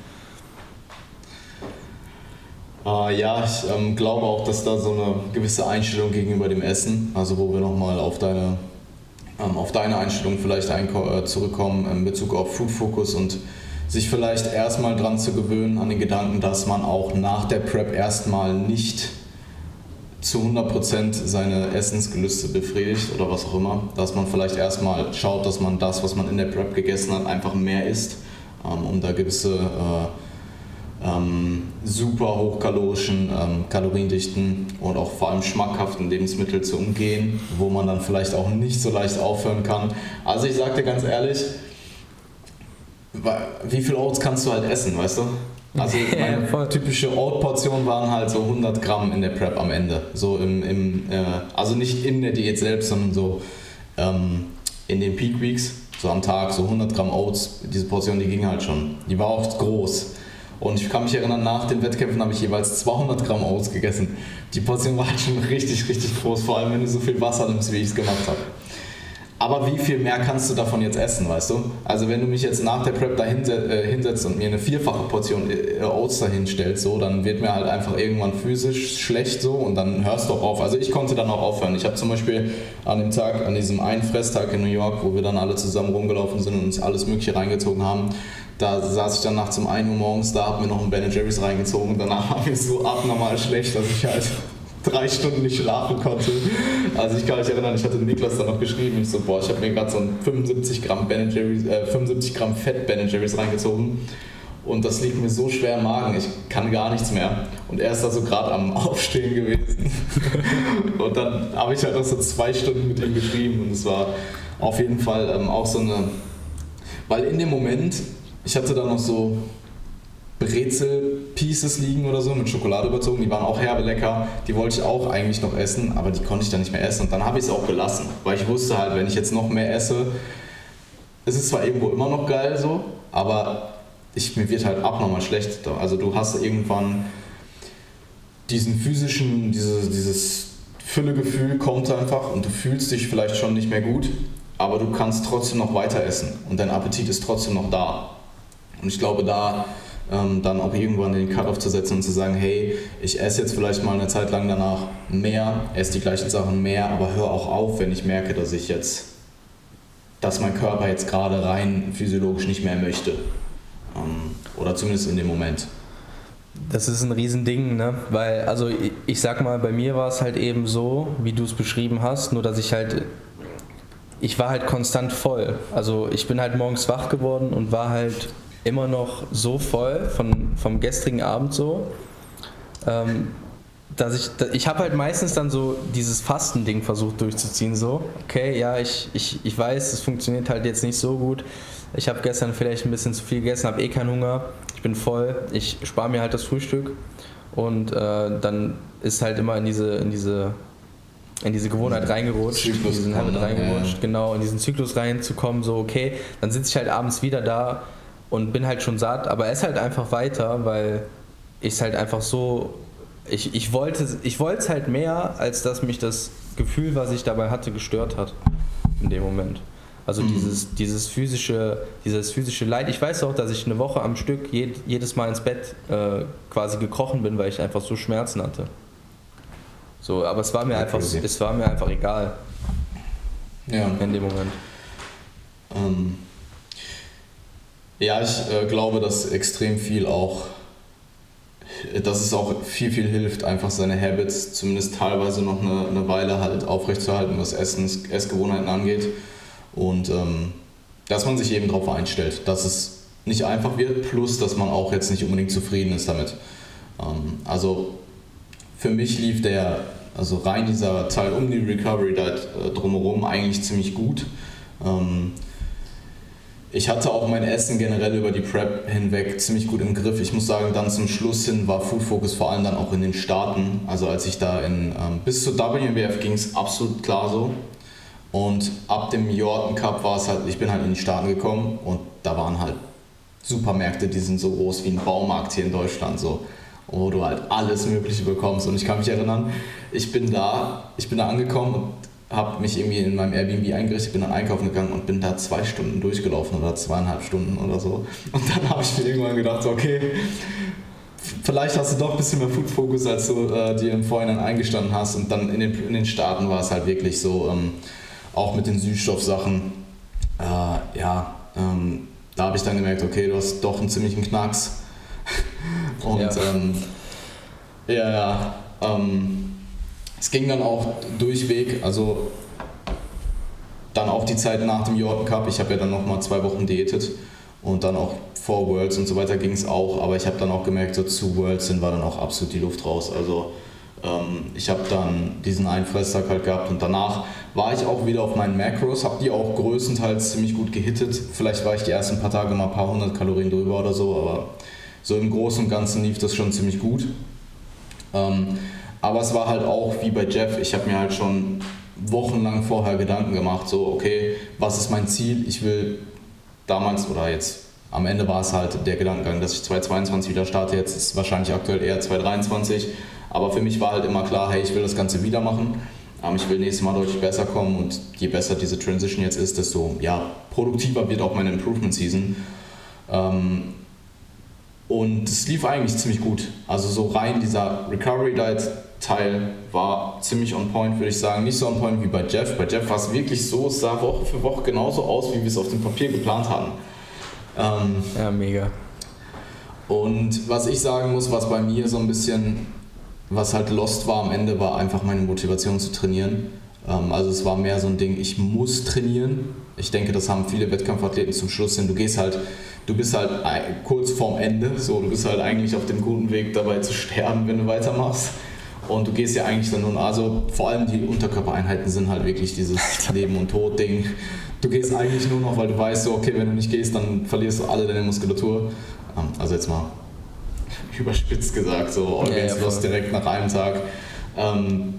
Uh, ja, ich ähm, glaube auch, dass da so eine gewisse Einstellung gegenüber dem Essen, also wo wir nochmal auf deine, ähm, auf deine Einstellung vielleicht äh, zurückkommen in Bezug auf Food Focus und sich vielleicht erstmal dran zu gewöhnen an den Gedanken, dass man auch nach der Prep erstmal nicht zu 100% seine Essensgelüste befriedigt oder was auch immer, dass man vielleicht erstmal schaut, dass man das, was man in der Prep gegessen hat, einfach mehr isst, ähm, um da gewisse äh, ähm, super hochkalorischen, ähm, kaloriendichten und auch vor allem schmackhaften Lebensmittel zu umgehen, wo man dann vielleicht auch nicht so leicht aufhören kann. Also ich sage dir ganz ehrlich, wie viel Oats kannst du halt essen, weißt du? Also meine ja, typische Oat-Portion waren halt so 100 Gramm in der Prep am Ende. So im, im äh, also nicht in der Diät selbst, sondern so ähm, in den Peak Weeks, so am Tag, so 100 Gramm Oats. Diese Portion, die ging halt schon. Die war auch groß. Und ich kann mich erinnern, nach den Wettkämpfen habe ich jeweils 200 Gramm Oats gegessen. Die Portion war halt schon richtig, richtig groß, vor allem wenn du so viel Wasser nimmst, wie ich es gemacht habe. Aber wie viel mehr kannst du davon jetzt essen, weißt du? Also wenn du mich jetzt nach der Prep da äh, hinsetzt und mir eine vierfache Portion äh, Oats da hinstellst, so, dann wird mir halt einfach irgendwann physisch schlecht so und dann hörst du auch auf. Also ich konnte dann auch aufhören. Ich habe zum Beispiel an dem Tag, an diesem einen Fresstag in New York, wo wir dann alle zusammen rumgelaufen sind und uns alles mögliche reingezogen haben, da saß ich dann nachts um 1 Uhr morgens da, hab mir noch ein Ben Jerry's reingezogen und danach war mir so abnormal schlecht, dass ich halt drei Stunden nicht schlafen konnte. Also ich kann mich erinnern, ich hatte Niklas dann noch geschrieben, ich so, boah, ich habe mir gerade so ein 75 Gramm, ben Jerry's, äh, 75 Gramm Fett Ben Jerry's reingezogen und das liegt mir so schwer im Magen, ich kann gar nichts mehr. Und er ist da so gerade am Aufstehen gewesen. und dann habe ich halt noch so zwei Stunden mit ihm geschrieben und es war auf jeden Fall ähm, auch so eine, weil in dem Moment, ich hatte da noch so Brezel-Pieces liegen oder so, mit Schokolade überzogen. Die waren auch herbe lecker. Die wollte ich auch eigentlich noch essen, aber die konnte ich dann nicht mehr essen. Und dann habe ich es auch gelassen, weil ich wusste halt, wenn ich jetzt noch mehr esse, es ist zwar irgendwo immer noch geil so, aber ich, mir wird halt abnormal schlecht. Also du hast irgendwann diesen physischen, diese, dieses Füllegefühl kommt einfach und du fühlst dich vielleicht schon nicht mehr gut, aber du kannst trotzdem noch weiter essen und dein Appetit ist trotzdem noch da. Und ich glaube, da ähm, dann auch irgendwann den Cut-Off zu setzen und zu sagen, hey, ich esse jetzt vielleicht mal eine Zeit lang danach mehr, esse die gleichen Sachen mehr, aber hör auch auf, wenn ich merke, dass ich jetzt, dass mein Körper jetzt gerade rein physiologisch nicht mehr möchte. Ähm, oder zumindest in dem Moment. Das ist ein Riesending, ne? Weil, also ich, ich sag mal, bei mir war es halt eben so, wie du es beschrieben hast, nur dass ich halt, ich war halt konstant voll. Also ich bin halt morgens wach geworden und war halt immer noch so voll von, vom gestrigen Abend so, ähm, dass ich, ich habe halt meistens dann so dieses Fastending versucht durchzuziehen, so, okay, ja, ich, ich, ich weiß, es funktioniert halt jetzt nicht so gut. Ich habe gestern vielleicht ein bisschen zu viel gegessen, habe eh keinen Hunger, ich bin voll, ich spare mir halt das Frühstück und äh, dann ist halt immer in diese, in diese, in diese Gewohnheit reingerutscht, Zyklus in diesen Habit reingerutscht, ja. genau, in diesen Zyklus reinzukommen, so okay, dann sitze ich halt abends wieder da und bin halt schon satt, aber esse halt einfach weiter, weil ich es halt einfach so, ich, ich wollte es ich halt mehr, als dass mich das Gefühl, was ich dabei hatte, gestört hat in dem Moment. Also mhm. dieses, dieses, physische, dieses physische Leid. Ich weiß auch, dass ich eine Woche am Stück jed, jedes Mal ins Bett äh, quasi gekrochen bin, weil ich einfach so Schmerzen hatte. So, aber es war mir, einfach, es war mir einfach egal. Ja. In dem Moment. Ähm, ja, ich äh, glaube, dass extrem viel auch, dass es auch viel, viel hilft, einfach seine Habits zumindest teilweise noch eine, eine Weile halt aufrechtzuerhalten, was Essens, Essgewohnheiten angeht. Und ähm, dass man sich eben darauf einstellt, dass es nicht einfach wird, plus dass man auch jetzt nicht unbedingt zufrieden ist damit. Ähm, also für mich lief der, also rein dieser Teil um die Recovery Diet äh, drumherum eigentlich ziemlich gut. Ähm, ich hatte auch mein Essen generell über die Prep hinweg ziemlich gut im Griff. Ich muss sagen, dann zum Schluss hin war Food Focus vor allem dann auch in den Staaten. Also als ich da in, ähm, bis zur WWF ging es absolut klar so. Und ab dem Jordan Cup war es halt, ich bin halt in die Staaten gekommen und da waren halt Supermärkte, die sind so groß wie ein Baumarkt hier in Deutschland so wo du halt alles Mögliche bekommst. Und ich kann mich erinnern, ich bin da, ich bin da angekommen und habe mich irgendwie in meinem Airbnb eingerichtet, bin dann einkaufen gegangen und bin da zwei Stunden durchgelaufen oder zweieinhalb Stunden oder so. Und dann habe ich mir irgendwann gedacht, okay, vielleicht hast du doch ein bisschen mehr Food Focus, als du äh, dir im Vorhinein eingestanden hast. Und dann in den, in den Staaten war es halt wirklich so, ähm, auch mit den Süßstoffsachen, äh, ja, ähm, da habe ich dann gemerkt, okay, du hast doch einen ziemlichen Knacks. und ja, ähm, ja, ja ähm, es ging dann auch durchweg, also dann auch die Zeit nach dem Jordan Cup. Ich habe ja dann nochmal zwei Wochen diätet und dann auch vor Worlds und so weiter ging es auch, aber ich habe dann auch gemerkt, so zu Worlds sind war dann auch absolut die Luft raus. Also ähm, ich habe dann diesen einen halt gehabt und danach war ich auch wieder auf meinen Macros, habe die auch größtenteils ziemlich gut gehittet. Vielleicht war ich die ersten paar Tage mal ein paar hundert Kalorien drüber oder so, aber so im Großen und Ganzen lief das schon ziemlich gut. Ähm, aber es war halt auch wie bei Jeff, ich habe mir halt schon wochenlang vorher Gedanken gemacht, so okay, was ist mein Ziel? Ich will damals oder jetzt am Ende war es halt der Gedankengang, dass ich 2022 wieder starte, jetzt ist es wahrscheinlich aktuell eher 2023, aber für mich war halt immer klar, hey, ich will das Ganze wieder machen. Ähm, ich will nächstes Mal deutlich besser kommen und je besser diese Transition jetzt ist, desto ja, produktiver wird auch meine Improvement Season. Ähm, und es lief eigentlich ziemlich gut. Also so rein dieser Recovery Diet Teil war ziemlich on point, würde ich sagen. Nicht so on point wie bei Jeff. Bei Jeff war es wirklich so, es sah Woche für Woche genauso aus, wie wir es auf dem Papier geplant hatten. Ähm, ja, mega. Und was ich sagen muss, was bei mir so ein bisschen, was halt lost war am Ende, war einfach meine Motivation zu trainieren. Ähm, also es war mehr so ein Ding, ich muss trainieren. Ich denke, das haben viele Wettkampfathleten zum Schluss hin. Du gehst halt du bist halt kurz vorm Ende, so du bist halt eigentlich auf dem guten Weg dabei zu sterben, wenn du weitermachst. Und du gehst ja eigentlich dann nun, also vor allem die Unterkörpereinheiten sind halt wirklich dieses Leben und Tod Ding. Du gehst eigentlich nur noch, weil du weißt, so, okay, wenn du nicht gehst, dann verlierst du alle deine Muskulatur. Ähm, also jetzt mal überspitzt gesagt, so all ja, ja, los direkt nach einem Tag. Ähm,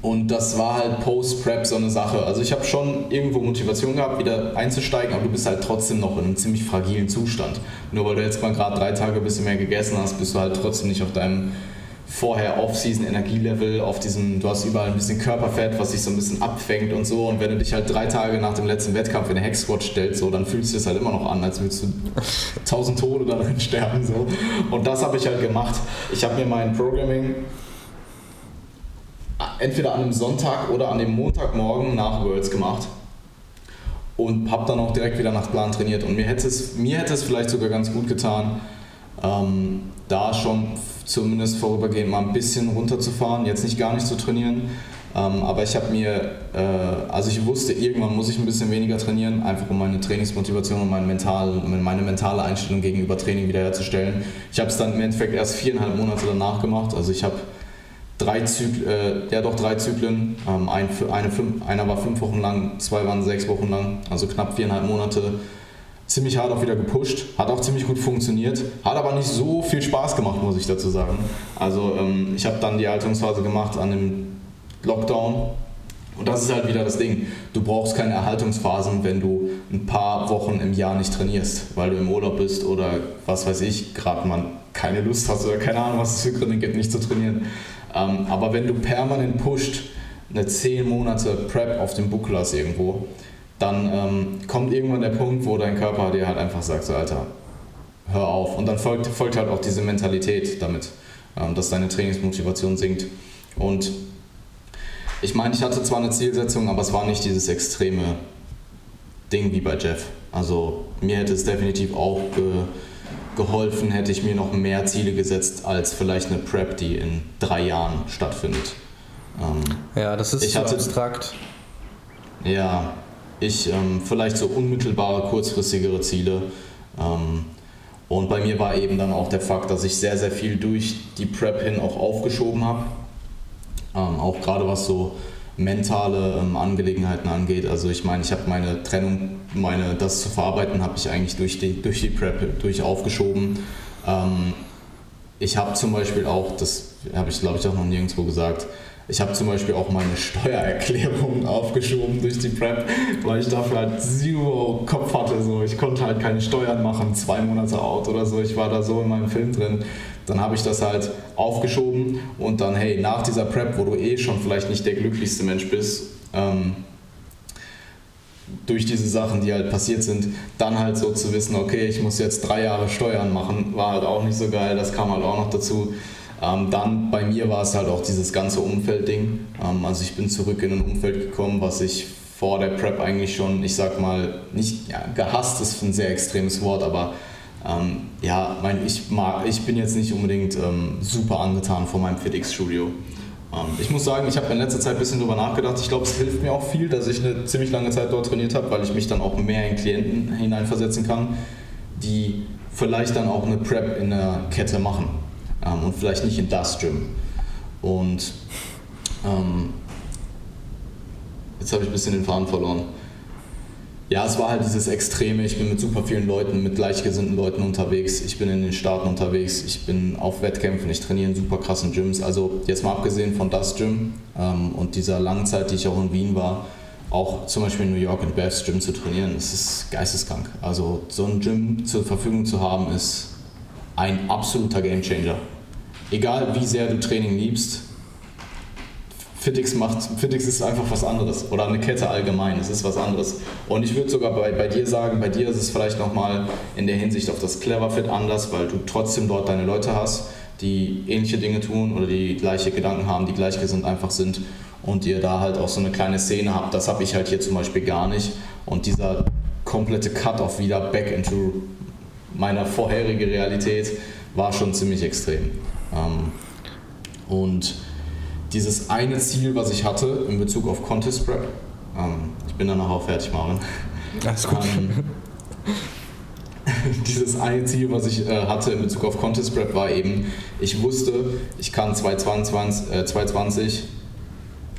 und das war halt Post-Prep so eine Sache. Also ich habe schon irgendwo Motivation gehabt, wieder einzusteigen, aber du bist halt trotzdem noch in einem ziemlich fragilen Zustand. Nur weil du jetzt mal gerade drei Tage ein bisschen mehr gegessen hast, bist du halt trotzdem nicht auf deinem vorher Off-Season-Energielevel auf diesem, du hast überall ein bisschen Körperfett, was sich so ein bisschen abfängt und so. Und wenn du dich halt drei Tage nach dem letzten Wettkampf in eine Hexquad stellst, so, dann fühlst du es halt immer noch an, als würdest du tausend Tode darin sterben. So. Und das habe ich halt gemacht. Ich habe mir mein Programming entweder an einem Sonntag oder an dem Montagmorgen nach Worlds gemacht und habe dann auch direkt wieder nach Plan trainiert. Und mir hätte es, mir hätte es vielleicht sogar ganz gut getan, ähm, da schon zumindest vorübergehend mal ein bisschen runterzufahren, jetzt nicht gar nicht zu trainieren. Ähm, aber ich habe mir, äh, also ich wusste, irgendwann muss ich ein bisschen weniger trainieren, einfach um meine Trainingsmotivation und mein mental, meine mentale Einstellung gegenüber Training wiederherzustellen. Ich habe es dann im Endeffekt erst viereinhalb Monate danach gemacht. Also ich habe drei Zyklen, äh, ja doch drei Zyklen. Ähm, ein, eine, fünf, einer war fünf Wochen lang, zwei waren sechs Wochen lang, also knapp viereinhalb Monate. Ziemlich hart auch wieder gepusht, hat auch ziemlich gut funktioniert, hat aber nicht so viel Spaß gemacht, muss ich dazu sagen. Also ähm, ich habe dann die Erhaltungsphase gemacht an dem Lockdown und das ist halt wieder das Ding. Du brauchst keine Erhaltungsphasen, wenn du ein paar Wochen im Jahr nicht trainierst, weil du im Urlaub bist oder was weiß ich, gerade mal keine Lust hast oder keine Ahnung, was es für Gründe gibt, nicht zu trainieren. Ähm, aber wenn du permanent pusht, eine 10 Monate Prep auf dem Buckel hast irgendwo, dann ähm, kommt irgendwann der Punkt, wo dein Körper dir halt einfach sagt, so Alter, hör auf. Und dann folgt, folgt halt auch diese Mentalität damit, ähm, dass deine Trainingsmotivation sinkt. Und ich meine, ich hatte zwar eine Zielsetzung, aber es war nicht dieses extreme Ding wie bei Jeff. Also mir hätte es definitiv auch ge geholfen, hätte ich mir noch mehr Ziele gesetzt als vielleicht eine Prep, die in drei Jahren stattfindet. Ähm, ja, das ist ich hatte, abstrakt. Ja, ich ähm, vielleicht so unmittelbare, kurzfristigere Ziele. Ähm, und bei mir war eben dann auch der Fakt, dass ich sehr, sehr viel durch die Prep hin auch aufgeschoben habe. Ähm, auch gerade was so mentale ähm, Angelegenheiten angeht. Also ich meine, ich habe meine Trennung, meine, das zu verarbeiten, habe ich eigentlich durch die, durch die Prep durch aufgeschoben. Ähm, ich habe zum Beispiel auch, das habe ich glaube ich auch noch nirgendwo gesagt, ich habe zum Beispiel auch meine Steuererklärung aufgeschoben durch die Prep, weil ich dafür halt zero Kopf hatte. So. Ich konnte halt keine Steuern machen, zwei Monate out oder so. Ich war da so in meinem Film drin. Dann habe ich das halt aufgeschoben und dann, hey, nach dieser Prep, wo du eh schon vielleicht nicht der glücklichste Mensch bist, ähm, durch diese Sachen, die halt passiert sind, dann halt so zu wissen, okay, ich muss jetzt drei Jahre Steuern machen, war halt auch nicht so geil, das kam halt auch noch dazu. Ähm, dann bei mir war es halt auch dieses ganze Umfeldding. Ähm, also ich bin zurück in ein Umfeld gekommen, was ich vor der Prep eigentlich schon, ich sag mal, nicht ja, gehasst ist ein sehr extremes Wort, aber ähm, ja, mein, ich, mag, ich bin jetzt nicht unbedingt ähm, super angetan von meinem FitX-Studio. Ähm, ich muss sagen, ich habe in letzter Zeit ein bisschen drüber nachgedacht. Ich glaube, es hilft mir auch viel, dass ich eine ziemlich lange Zeit dort trainiert habe, weil ich mich dann auch mehr in Klienten hineinversetzen kann, die vielleicht dann auch eine Prep in der Kette machen ähm, und vielleicht nicht in das Gym. Und ähm, jetzt habe ich ein bisschen den Faden verloren ja, es war halt dieses Extreme. Ich bin mit super vielen Leuten, mit gleichgesinnten Leuten unterwegs. Ich bin in den Staaten unterwegs. Ich bin auf Wettkämpfen. Ich trainiere in super krassen Gyms. Also jetzt mal abgesehen von das Gym ähm, und dieser langen Zeit, die ich auch in Wien war, auch zum Beispiel in New York in Beth's Gym zu trainieren, das ist geisteskrank. Also so ein Gym zur Verfügung zu haben, ist ein absoluter Gamechanger. Egal wie sehr du Training liebst, Fitix macht, Fitix ist einfach was anderes oder eine Kette allgemein, es ist was anderes. Und ich würde sogar bei, bei dir sagen, bei dir ist es vielleicht nochmal in der Hinsicht auf das Clever Fit anders, weil du trotzdem dort deine Leute hast, die ähnliche Dinge tun oder die gleiche Gedanken haben, die gleichgesinnt einfach sind und ihr da halt auch so eine kleine Szene habt. Das habe ich halt hier zum Beispiel gar nicht. Und dieser komplette Cut-off wieder back into meiner vorherige Realität war schon ziemlich extrem. Ähm, und dieses eine Ziel, was ich hatte in Bezug auf Contest Prep, ähm, ich bin danach auch fertig, Marvin. Alles gut. Ähm, dieses eine Ziel, was ich äh, hatte in Bezug auf Contest Prep, war eben, ich wusste, ich kann 2022, äh, 2020,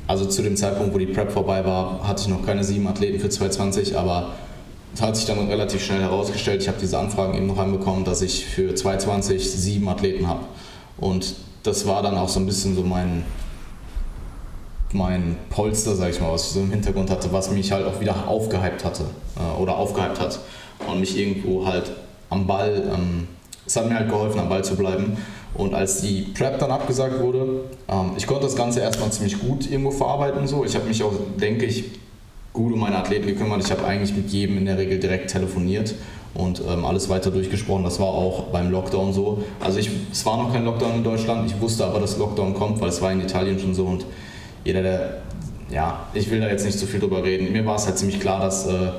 also zu dem Zeitpunkt, wo die Prep vorbei war, hatte ich noch keine sieben Athleten für 2020, aber es hat sich dann relativ schnell herausgestellt, ich habe diese Anfragen eben noch anbekommen, dass ich für 2020 sieben Athleten habe. Und das war dann auch so ein bisschen so mein, mein Polster, sag ich mal, was ich so im Hintergrund hatte, was mich halt auch wieder aufgehypt hatte äh, oder aufgehypt hat und mich irgendwo halt am Ball ähm, es hat mir halt geholfen, am Ball zu bleiben. Und als die Prep dann abgesagt wurde, ähm, ich konnte das Ganze erstmal ziemlich gut irgendwo verarbeiten. So. Ich habe mich auch, denke ich, gut um meine Athleten gekümmert. Ich habe eigentlich mit jedem in der Regel direkt telefoniert und ähm, alles weiter durchgesprochen. Das war auch beim Lockdown so. Also ich, es war noch kein Lockdown in Deutschland, ich wusste aber, dass Lockdown kommt, weil es war in Italien schon so und jeder, der, ja, ich will da jetzt nicht zu so viel drüber reden. Mir war es halt ziemlich klar, dass äh,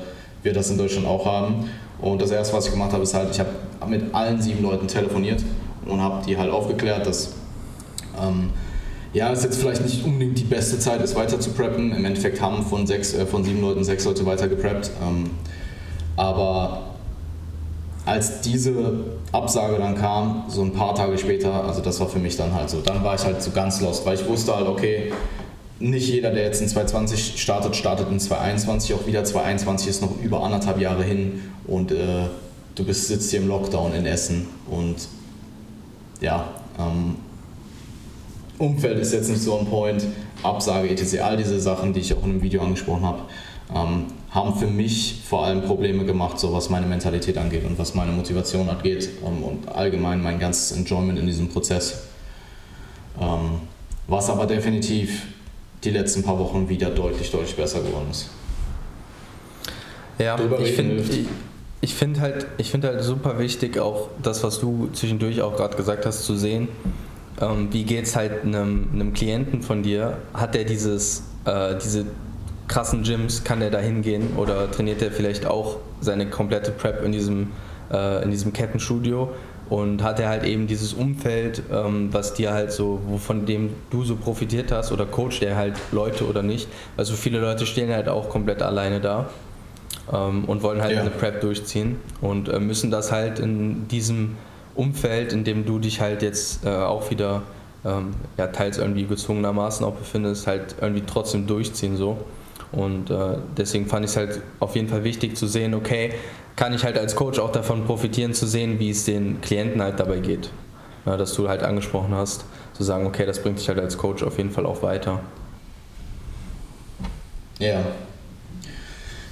wir das in Deutschland auch haben. Und das erste, was ich gemacht habe, ist halt, ich habe mit allen sieben Leuten telefoniert und habe die halt aufgeklärt, dass ähm, ja, es jetzt vielleicht nicht unbedingt die beste Zeit ist, weiter zu preppen. Im Endeffekt haben von, sechs, äh, von sieben Leuten sechs Leute weiter gepreppt. Ähm, aber als diese Absage dann kam, so ein paar Tage später, also das war für mich dann halt so, dann war ich halt so ganz lost, weil ich wusste halt, okay, nicht jeder, der jetzt in 2020 startet, startet in 2021, auch wieder 2021 ist noch über anderthalb Jahre hin und äh, du bist, sitzt hier im Lockdown in Essen und ja, ähm, Umfeld ist jetzt nicht so on point, Absage, etc., all diese Sachen, die ich auch in dem Video angesprochen habe, ähm, haben für mich vor allem Probleme gemacht, so was meine Mentalität angeht und was meine Motivation angeht ähm, und allgemein mein ganzes Enjoyment in diesem Prozess. Ähm, was aber definitiv die letzten paar Wochen wieder deutlich, deutlich besser geworden ist. Ja, ich finde ich finde halt, find halt super wichtig, auch das, was du zwischendurch auch gerade gesagt hast, zu sehen. Ähm, wie geht es halt einem, einem Klienten von dir? Hat er dieses, äh, diese krassen Gyms, kann er da hingehen oder trainiert er vielleicht auch seine komplette Prep in diesem, äh, in diesem Kettenstudio? Und hat er halt eben dieses Umfeld, ähm, was dir halt so, von dem du so profitiert hast, oder coacht er halt Leute oder nicht? Also viele Leute stehen halt auch komplett alleine da ähm, und wollen halt ja. eine Prep durchziehen und äh, müssen das halt in diesem Umfeld, in dem du dich halt jetzt äh, auch wieder ähm, ja, teils irgendwie gezwungenermaßen auch befindest, halt irgendwie trotzdem durchziehen so. Und äh, deswegen fand ich es halt auf jeden Fall wichtig zu sehen, okay, kann ich halt als Coach auch davon profitieren zu sehen, wie es den Klienten halt dabei geht. Ja, dass du halt angesprochen hast, zu sagen, okay, das bringt dich halt als Coach auf jeden Fall auch weiter. Ja,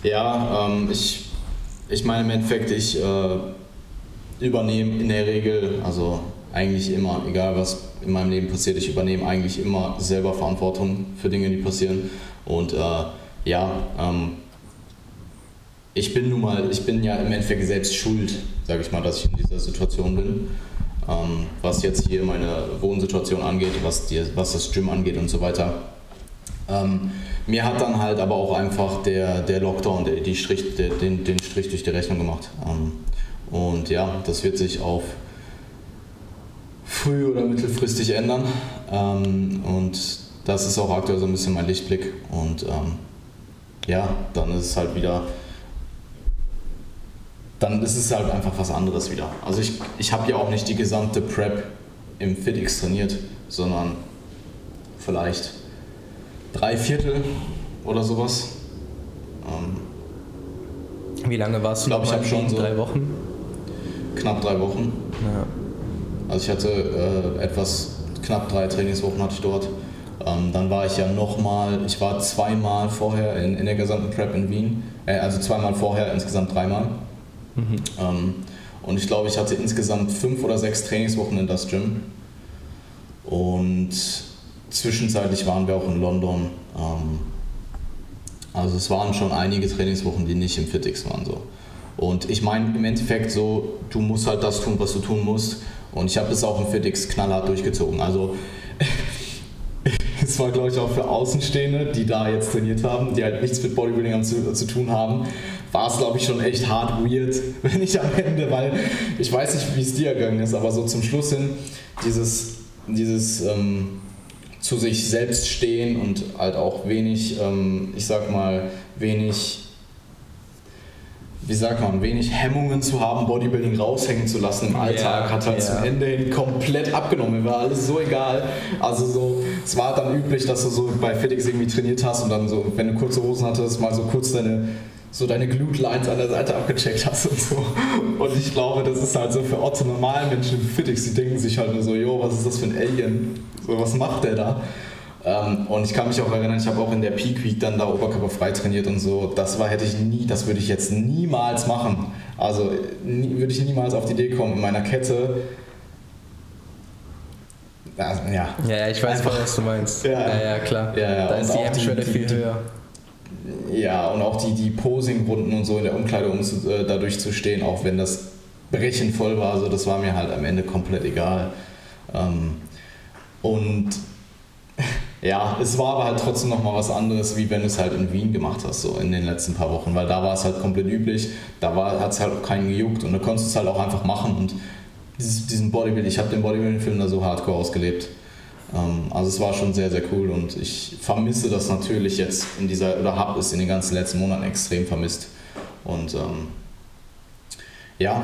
ja, ähm, ich, ich meine im Endeffekt, ich äh, übernehme in der Regel, also eigentlich immer, egal was in meinem Leben passiert, ich übernehme eigentlich immer selber Verantwortung für Dinge, die passieren. Und äh, ja, ähm, ich bin nun mal, ich bin ja im Endeffekt selbst schuld, sage ich mal, dass ich in dieser Situation bin. Ähm, was jetzt hier meine Wohnsituation angeht, was, die, was das Gym angeht und so weiter. Ähm, mir hat dann halt aber auch einfach der, der Lockdown der, die Strich, der, den, den Strich durch die Rechnung gemacht. Ähm, und ja, das wird sich auf früh- oder mittelfristig ändern. Ähm, und das ist auch aktuell so ein bisschen mein Lichtblick. Und ähm, ja, dann ist es halt wieder, dann ist es halt einfach was anderes wieder. Also ich, ich habe ja auch nicht die gesamte Prep im FitX trainiert, sondern vielleicht drei Viertel oder sowas. Ähm, Wie lange warst du? Ich glaube, ich habe schon so drei Wochen. Knapp drei Wochen. Ja. Also ich hatte äh, etwas knapp drei Trainingswochen hatte ich dort. Ähm, dann war ich ja nochmal, ich war zweimal vorher in, in der gesamten Prep in Wien, äh, also zweimal vorher, insgesamt dreimal. Mhm. Ähm, und ich glaube, ich hatte insgesamt fünf oder sechs Trainingswochen in das Gym. Und Zwischenzeitlich waren wir auch in London. Ähm, also es waren schon einige Trainingswochen, die nicht im Fitix waren so. Und ich meine im Endeffekt so, du musst halt das tun, was du tun musst. Und ich habe es auch im Fitix knallhart durchgezogen. Also es war glaube ich auch für Außenstehende, die da jetzt trainiert haben, die halt nichts mit Bodybuilding zu, zu tun haben, war es glaube ich schon echt hart weird, wenn ich am Ende, weil ich weiß nicht, wie es dir ergangen ist, aber so zum Schluss hin dieses, dieses ähm, zu sich selbst stehen und halt auch wenig, ähm, ich sag mal, wenig, wie sagt man, wenig Hemmungen zu haben, Bodybuilding raushängen zu lassen im Alltag, yeah, hat halt yeah. zum Ende hin komplett abgenommen. Mir war alles so egal. Also so, es war dann üblich, dass du so bei FitX irgendwie trainiert hast und dann so, wenn du kurze Hosen hattest, mal so kurz deine so deine Glute-Lines an der Seite abgecheckt hast und so. Und ich glaube, das ist halt so für Otto normalen Menschen im Fitix, die denken sich halt nur so, jo, was ist das für ein Alien? So, was macht der da? Ähm, und ich kann mich auch erinnern, ich habe auch in der Peak Week dann da Oberkörper frei trainiert und so. Das war, hätte ich nie, das würde ich jetzt niemals machen. Also würde ich niemals auf die Idee kommen, in meiner Kette also, ja. ja, ich weiß Einfach, was du meinst. Ja, ja, ja klar. Ja, ja. Da ist die Hemmschwelle viel höher. Ja, und auch die, die Posing-Runden und so in der Umkleide, um äh, da durchzustehen, auch wenn das Brechen voll war, so, das war mir halt am Ende komplett egal. Ähm, und ja, es war aber halt trotzdem nochmal was anderes, wie wenn du es halt in Wien gemacht hast, so in den letzten paar Wochen, weil da war es halt komplett üblich, da hat es halt auch keinen gejuckt und da konntest du es halt auch einfach machen und dieses, diesen Bodybuilding, ich habe den Bodybuilding-Film da so hardcore ausgelebt. Ähm, also es war schon sehr, sehr cool und ich vermisse das natürlich jetzt in dieser, oder habe es in den ganzen letzten Monaten extrem vermisst. Und ähm, ja.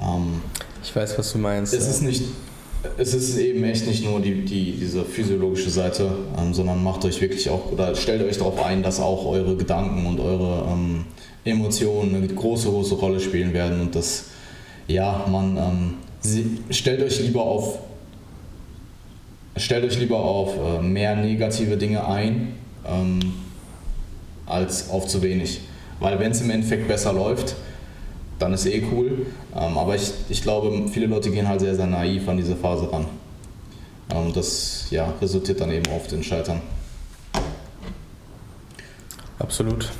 Ähm, ich weiß, was du meinst. Es ist nicht, es ist eben echt nicht nur die, die, diese physiologische Seite, ähm, sondern macht euch wirklich auch, oder stellt euch darauf ein, dass auch eure Gedanken und eure ähm, Emotionen eine große, große Rolle spielen werden und dass, ja, man ähm, Sie, stellt euch lieber auf stellt euch lieber auf äh, mehr negative Dinge ein ähm, als auf zu wenig. Weil wenn es im Endeffekt besser läuft, dann ist eh cool. Ähm, aber ich, ich glaube, viele Leute gehen halt sehr, sehr naiv an diese Phase ran. Und ähm, das ja, resultiert dann eben oft in Scheitern. Absolut.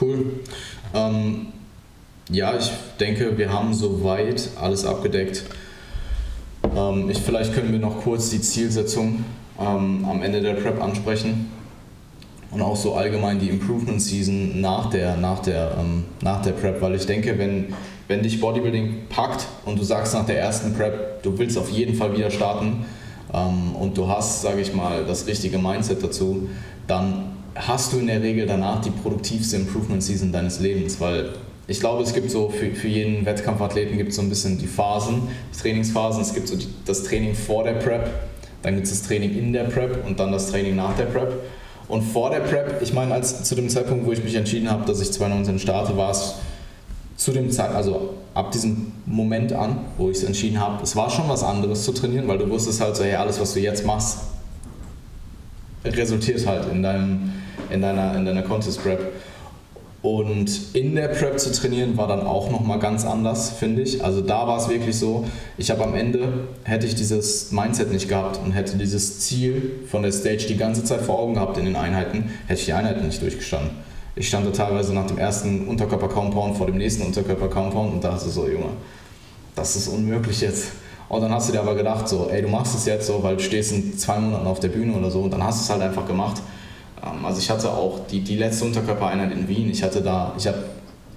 Cool. Ähm, ja, ich denke, wir haben soweit alles abgedeckt. Ähm, ich, vielleicht können wir noch kurz die Zielsetzung ähm, am Ende der Prep ansprechen und auch so allgemein die Improvement Season nach der, nach der, ähm, nach der Prep, weil ich denke, wenn, wenn dich Bodybuilding packt und du sagst nach der ersten Prep, du willst auf jeden Fall wieder starten ähm, und du hast, sage ich mal, das richtige Mindset dazu, dann hast du in der Regel danach die produktivste Improvement Season deines Lebens, weil ich glaube, es gibt so für, für jeden Wettkampfathleten gibt es so ein bisschen die Phasen, die Trainingsphasen. Es gibt so die, das Training vor der Prep, dann gibt es das Training in der Prep und dann das Training nach der Prep. Und vor der Prep, ich meine, als zu dem Zeitpunkt, wo ich mich entschieden habe, dass ich 2019 starte, war es zu dem Zeit, also ab diesem Moment an, wo ich es entschieden habe, es war schon was anderes zu trainieren, weil du wusstest halt so, hey, alles, was du jetzt machst, resultiert halt in, deinem, in, deiner, in deiner Contest Prep. Und in der Prep zu trainieren war dann auch nochmal ganz anders, finde ich. Also da war es wirklich so, ich habe am Ende, hätte ich dieses Mindset nicht gehabt und hätte dieses Ziel von der Stage die ganze Zeit vor Augen gehabt in den Einheiten, hätte ich die Einheiten nicht durchgestanden. Ich stand da teilweise nach dem ersten Unterkörper-Compound vor dem nächsten Unterkörper-Compound und dachte so, Junge, das ist unmöglich jetzt. Und dann hast du dir aber gedacht, so, ey, du machst es jetzt so, weil du stehst in zwei Monaten auf der Bühne oder so und dann hast du es halt einfach gemacht. Ähm, also ich hatte auch die, die letzte Unterkörpereinheit in Wien, ich hatte da, ich habe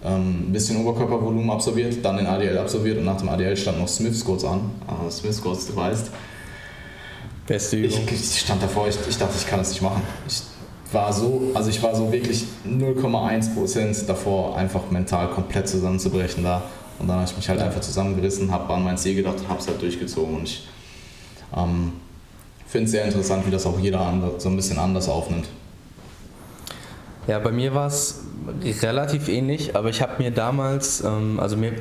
ähm, ein bisschen Oberkörpervolumen absolviert, dann den ADL absolviert und nach dem ADL stand noch Smith Squats an. Uh, Smith Squats, du weißt. Beste Übung. Ich, ich stand davor, ich, ich dachte, ich kann das nicht machen. Ich war so, also ich war so wirklich 0,1% davor, einfach mental komplett zusammenzubrechen da. Und dann habe ich mich halt einfach zusammengerissen, habe an mein Ziel gedacht und habe es halt durchgezogen. Und ich ähm, finde es sehr interessant, wie das auch jeder andere so ein bisschen anders aufnimmt. Ja, bei mir war es relativ ähnlich, aber ich habe mir damals, ähm, also mir,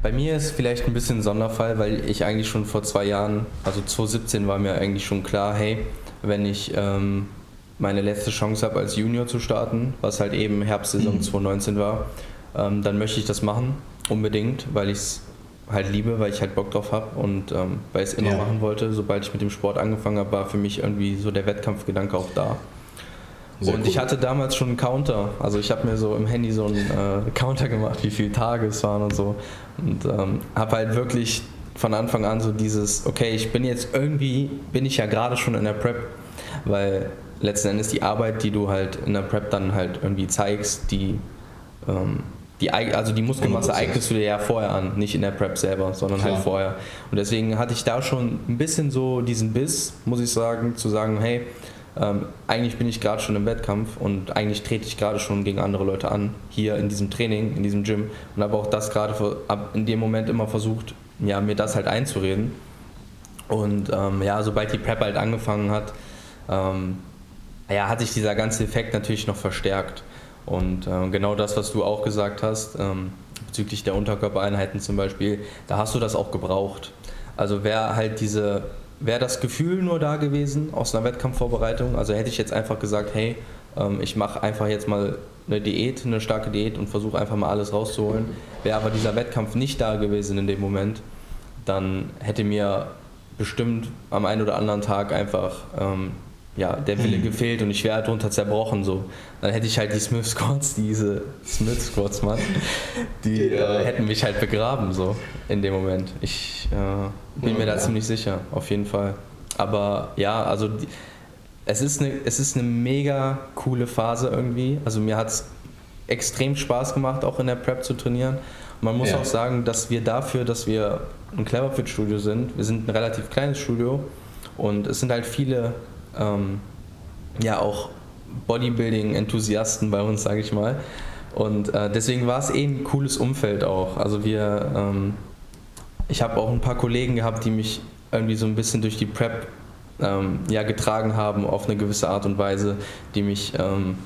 bei mir ist vielleicht ein bisschen ein Sonderfall, weil ich eigentlich schon vor zwei Jahren, also 2017 war mir eigentlich schon klar, hey, wenn ich ähm, meine letzte Chance habe als Junior zu starten, was halt eben Herbstsaison mhm. 2019 war, ähm, dann möchte ich das machen, unbedingt, weil ich es halt liebe, weil ich halt Bock drauf habe und ähm, weil ich es immer ja. machen wollte. Sobald ich mit dem Sport angefangen habe, war für mich irgendwie so der Wettkampfgedanke auch da. Sehr und cool. ich hatte damals schon einen Counter. Also ich habe mir so im Handy so einen äh, Counter gemacht, wie viele Tage es waren und so. Und ähm, habe halt wirklich von Anfang an so dieses, okay, ich bin jetzt irgendwie, bin ich ja gerade schon in der Prep, weil letzten Endes die Arbeit, die du halt in der Prep dann halt irgendwie zeigst, die, ähm, die also die Muskelmasse eignest du dir ja vorher an, nicht in der Prep selber, sondern Klar. halt vorher. Und deswegen hatte ich da schon ein bisschen so diesen Biss, muss ich sagen, zu sagen, hey, ähm, eigentlich bin ich gerade schon im Wettkampf und eigentlich trete ich gerade schon gegen andere Leute an, hier in diesem Training, in diesem Gym und habe auch das gerade in dem Moment immer versucht, ja, mir das halt einzureden. Und ähm, ja, sobald die Prep halt angefangen hat, ähm, ja, hat sich dieser ganze Effekt natürlich noch verstärkt. Und äh, genau das, was du auch gesagt hast, ähm, bezüglich der Unterkörpereinheiten zum Beispiel, da hast du das auch gebraucht. Also wer halt diese wäre das Gefühl nur da gewesen aus einer Wettkampfvorbereitung. Also hätte ich jetzt einfach gesagt, hey, ähm, ich mache einfach jetzt mal eine Diät, eine starke Diät und versuche einfach mal alles rauszuholen. Wäre aber dieser Wettkampf nicht da gewesen in dem Moment, dann hätte mir bestimmt am einen oder anderen Tag einfach ähm, ja, der Wille mhm. gefehlt und ich wäre darunter zerbrochen. So. Dann hätte ich halt die Smith Squats, diese Smith Squats, Mann, die ja. äh, hätten mich halt begraben so in dem Moment. Ich äh, bin ja, mir da ja. ziemlich sicher, auf jeden Fall. Aber ja, also die, es, ist eine, es ist eine mega coole Phase irgendwie. Also mir hat es extrem Spaß gemacht, auch in der Prep zu trainieren. Und man muss auch sagen, dass wir dafür, dass wir ein Cleverfit Studio sind, wir sind ein relativ kleines Studio und es sind halt viele ähm, ja auch Bodybuilding-Enthusiasten bei uns, sage ich mal. Und äh, deswegen war es eh ein cooles Umfeld auch. Also wir, ähm, ich habe auch ein paar Kollegen gehabt, die mich irgendwie so ein bisschen durch die Prep ähm, ja, getragen haben auf eine gewisse Art und Weise, die mich ähm,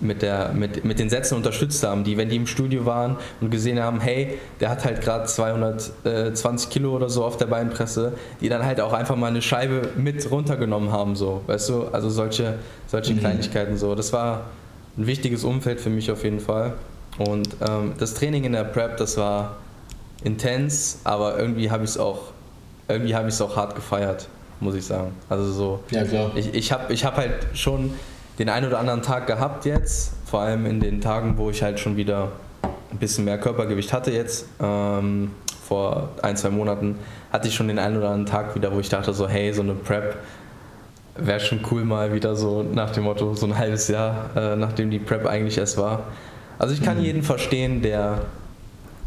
mit, der, mit, mit den Sätzen unterstützt haben, die, wenn die im Studio waren und gesehen haben, hey, der hat halt gerade 220 Kilo oder so auf der Beinpresse, die dann halt auch einfach mal eine Scheibe mit runtergenommen haben, so, weißt du, also solche, solche mhm. Kleinigkeiten so. Das war ein wichtiges Umfeld für mich auf jeden Fall. Und ähm, das Training in der Prep, das war intens, aber irgendwie habe ich es auch, irgendwie habe ich es auch hart gefeiert, muss ich sagen. Also so, ja, klar. ich, ich habe ich hab halt schon den einen oder anderen Tag gehabt jetzt, vor allem in den Tagen, wo ich halt schon wieder ein bisschen mehr Körpergewicht hatte jetzt. Ähm, vor ein, zwei Monaten hatte ich schon den einen oder anderen Tag wieder, wo ich dachte so, hey, so eine Prep wäre schon cool mal wieder so nach dem Motto, so ein halbes Jahr, äh, nachdem die Prep eigentlich erst war. Also ich kann mhm. jeden verstehen, der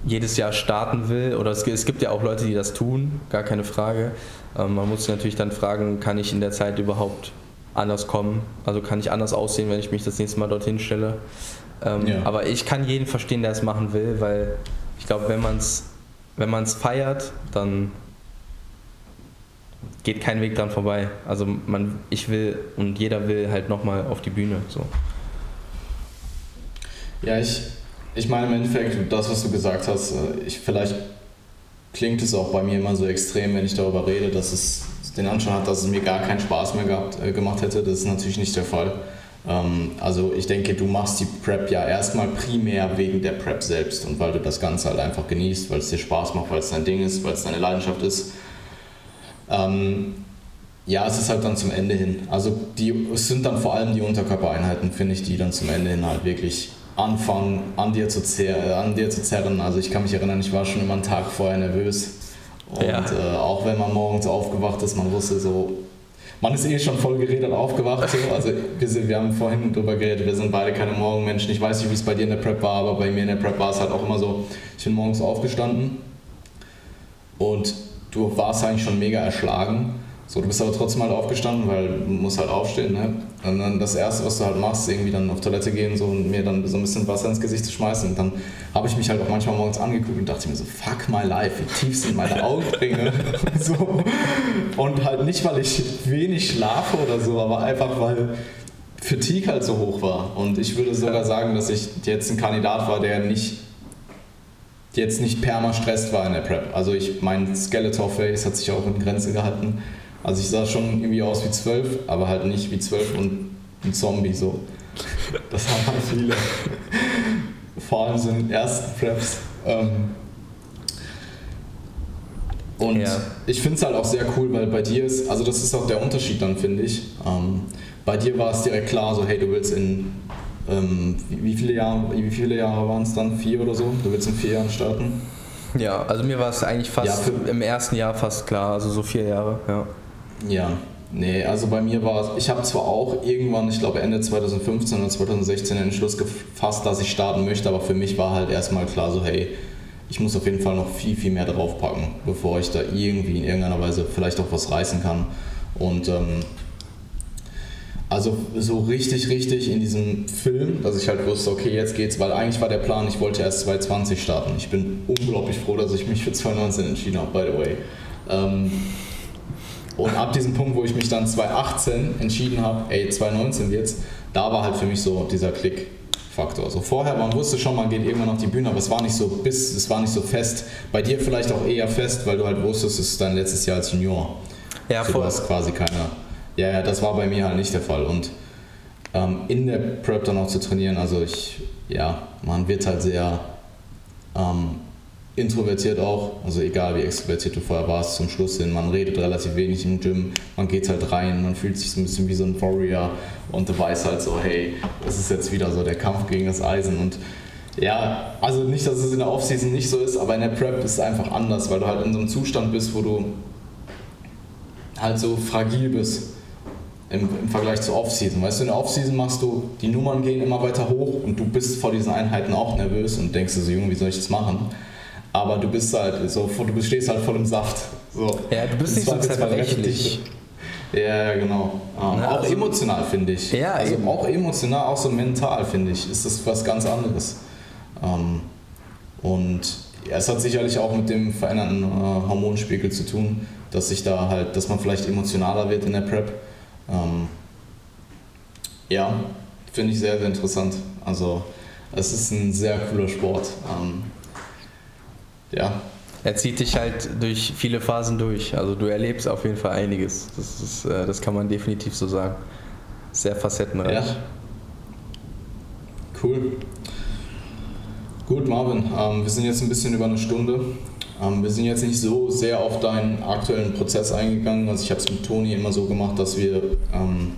jedes Jahr starten will, oder es, es, gibt ja auch Leute, die das tun, gar keine Frage. Ähm, man muss sich natürlich dann fragen, kann ich in der Zeit überhaupt anders kommen. Also kann ich anders aussehen, wenn ich mich das nächste Mal dorthin stelle. Ähm, ja. Aber ich kann jeden verstehen, der es machen will, weil ich glaube, wenn man es wenn man's feiert, dann geht kein Weg dran vorbei. Also man, ich will und jeder will halt nochmal auf die Bühne. So. Ja, ich, ich meine im Endeffekt, das, was du gesagt hast, äh, ich, vielleicht klingt es auch bei mir immer so extrem, wenn ich darüber rede, dass es den Anschein hat, dass es mir gar keinen Spaß mehr gehabt, äh, gemacht hätte. Das ist natürlich nicht der Fall. Ähm, also ich denke, du machst die Prep ja erstmal primär wegen der Prep selbst und weil du das Ganze halt einfach genießt, weil es dir Spaß macht, weil es dein Ding ist, weil es deine Leidenschaft ist. Ähm, ja, es ist halt dann zum Ende hin. Also die, es sind dann vor allem die Unterkörpereinheiten, finde ich, die dann zum Ende hin halt wirklich anfangen, an dir, zu zer an dir zu zerren. Also ich kann mich erinnern, ich war schon immer einen Tag vorher nervös und ja. äh, auch wenn man morgens aufgewacht ist, man wusste so, man ist eh schon voll geredet aufgewacht. So. Also wir, wir haben vorhin drüber geredet, wir sind beide keine Morgenmenschen. Ich weiß nicht, wie es bei dir in der Prep war, aber bei mir in der Prep war es halt auch immer so, ich bin morgens aufgestanden und du warst eigentlich schon mega erschlagen. So, du bist aber trotzdem halt aufgestanden, weil du musst halt aufstehen, ne? Und dann das Erste, was du halt machst, irgendwie dann auf Toilette gehen so, und mir dann so ein bisschen Wasser ins Gesicht zu schmeißen. Und dann habe ich mich halt auch manchmal morgens angeguckt und dachte mir so, fuck my life, wie tief sind meine Augenringe? so. Und halt nicht, weil ich wenig schlafe oder so, aber einfach, weil Fatigue halt so hoch war. Und ich würde sogar sagen, dass ich jetzt ein Kandidat war, der nicht jetzt nicht perma stresst war in der Prep. Also ich, mein Skeletor Face hat sich auch in Grenze gehalten. Also ich sah schon irgendwie aus wie zwölf, aber halt nicht wie zwölf und ein Zombie so. Das haben halt viele. Vor allem so in den ersten Preps. Ähm, und ja. ich finde es halt auch sehr cool, weil bei dir ist, also das ist auch der Unterschied dann, finde ich. Ähm, bei dir war es direkt klar, so hey, du willst in, ähm, wie, viele Jahre, wie viele Jahre waren es dann? Vier oder so? Du willst in vier Jahren starten? Ja, also mir war es eigentlich fast ja, im ersten Jahr fast klar, also so vier Jahre, ja. Ja, nee, also bei mir war es, ich habe zwar auch irgendwann, ich glaube Ende 2015 oder 2016 den Entschluss gefasst, dass ich starten möchte, aber für mich war halt erstmal klar so, hey, ich muss auf jeden Fall noch viel, viel mehr draufpacken, bevor ich da irgendwie in irgendeiner Weise vielleicht auch was reißen kann. Und ähm, also so richtig, richtig in diesem Film, dass ich halt wusste, okay, jetzt geht's, weil eigentlich war der Plan, ich wollte erst 2020 starten. Ich bin unglaublich froh, dass ich mich für 2019 entschieden habe, by the way. Ähm, und ab diesem Punkt, wo ich mich dann 2018 entschieden habe, ey, 2019 jetzt, da war halt für mich so dieser Klick-Faktor. Also vorher, man wusste schon, man geht irgendwann auf die Bühne, aber es war nicht so bis, es war nicht so fest. Bei dir vielleicht auch eher fest, weil du halt wusstest, es ist dein letztes Jahr als Junior. Ja, voll. Du hast quasi keine. Ja, ja, das war bei mir halt nicht der Fall. Und ähm, in der Prep dann auch zu trainieren. Also ich, ja, man wird halt sehr ähm, introvertiert auch, also egal wie extrovertiert du vorher warst, zum Schluss hin, man redet relativ wenig im Gym, man geht halt rein, man fühlt sich so ein bisschen wie so ein Warrior und du weißt halt so, hey, das ist jetzt wieder so der Kampf gegen das Eisen und ja, also nicht, dass es in der Offseason nicht so ist, aber in der Prep ist es einfach anders, weil du halt in so einem Zustand bist, wo du halt so fragil bist im, im Vergleich zur Offseason. Weißt du, in der Offseason machst du, die Nummern gehen immer weiter hoch und du bist vor diesen Einheiten auch nervös und denkst dir so, Junge, wie soll ich das machen? Aber du bist halt so, du stehst halt voll im Saft. So. Ja, du bist nicht so zerbrechlich. Ja, genau. Ähm, Na, auch also, emotional, finde ich. Ja, also eben. auch emotional, auch so mental, finde ich, ist das was ganz anderes. Ähm, und ja, es hat sicherlich auch mit dem veränderten äh, Hormonspiegel zu tun, dass sich da halt, dass man vielleicht emotionaler wird in der Prep. Ähm, ja, finde ich sehr, sehr interessant. Also es ist ein sehr cooler Sport. Ähm, ja. Er zieht dich halt durch viele Phasen durch. Also du erlebst auf jeden Fall einiges. Das, ist, äh, das kann man definitiv so sagen. Sehr facettenreich. Ja. Cool. Gut, Marvin, ähm, wir sind jetzt ein bisschen über eine Stunde. Ähm, wir sind jetzt nicht so sehr auf deinen aktuellen Prozess eingegangen. Also ich habe es mit Toni immer so gemacht, dass wir ähm,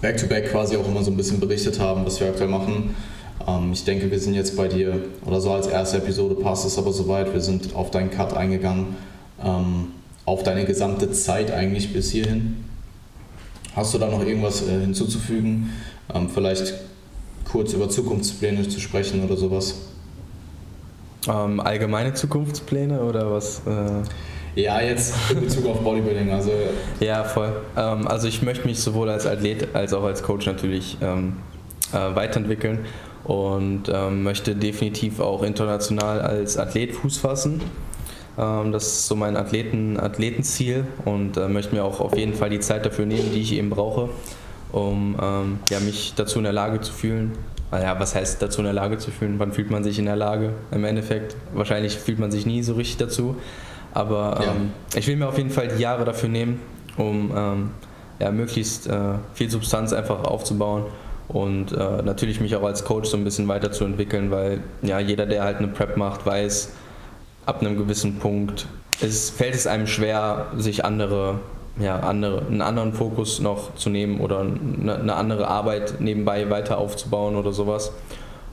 back-to-back -back quasi auch immer so ein bisschen berichtet haben, was wir aktuell machen. Ähm, ich denke, wir sind jetzt bei dir, oder so als erste Episode passt es aber soweit. Wir sind auf deinen Cut eingegangen, ähm, auf deine gesamte Zeit eigentlich bis hierhin. Hast du da noch irgendwas äh, hinzuzufügen? Ähm, vielleicht kurz über Zukunftspläne zu sprechen oder sowas? Ähm, allgemeine Zukunftspläne oder was? Äh ja, jetzt in Bezug auf Bodybuilding. Also ja, voll. Ähm, also ich möchte mich sowohl als Athlet als auch als Coach natürlich ähm, äh, weiterentwickeln und ähm, möchte definitiv auch international als Athlet Fuß fassen. Ähm, das ist so mein Athleten, Athletenziel und äh, möchte mir auch auf jeden Fall die Zeit dafür nehmen, die ich eben brauche, um ähm, ja, mich dazu in der Lage zu fühlen. Ja, was heißt dazu in der Lage zu fühlen? Wann fühlt man sich in der Lage? Im Endeffekt, wahrscheinlich fühlt man sich nie so richtig dazu. Aber ja. Ähm, ich will mir auf jeden Fall die Jahre dafür nehmen, um ähm, ja, möglichst äh, viel Substanz einfach aufzubauen und äh, natürlich mich auch als Coach so ein bisschen weiterzuentwickeln, weil ja jeder, der halt eine Prep macht, weiß, ab einem gewissen Punkt ist, fällt es einem schwer, sich andere, ja, andere, einen anderen Fokus noch zu nehmen oder eine, eine andere Arbeit nebenbei weiter aufzubauen oder sowas.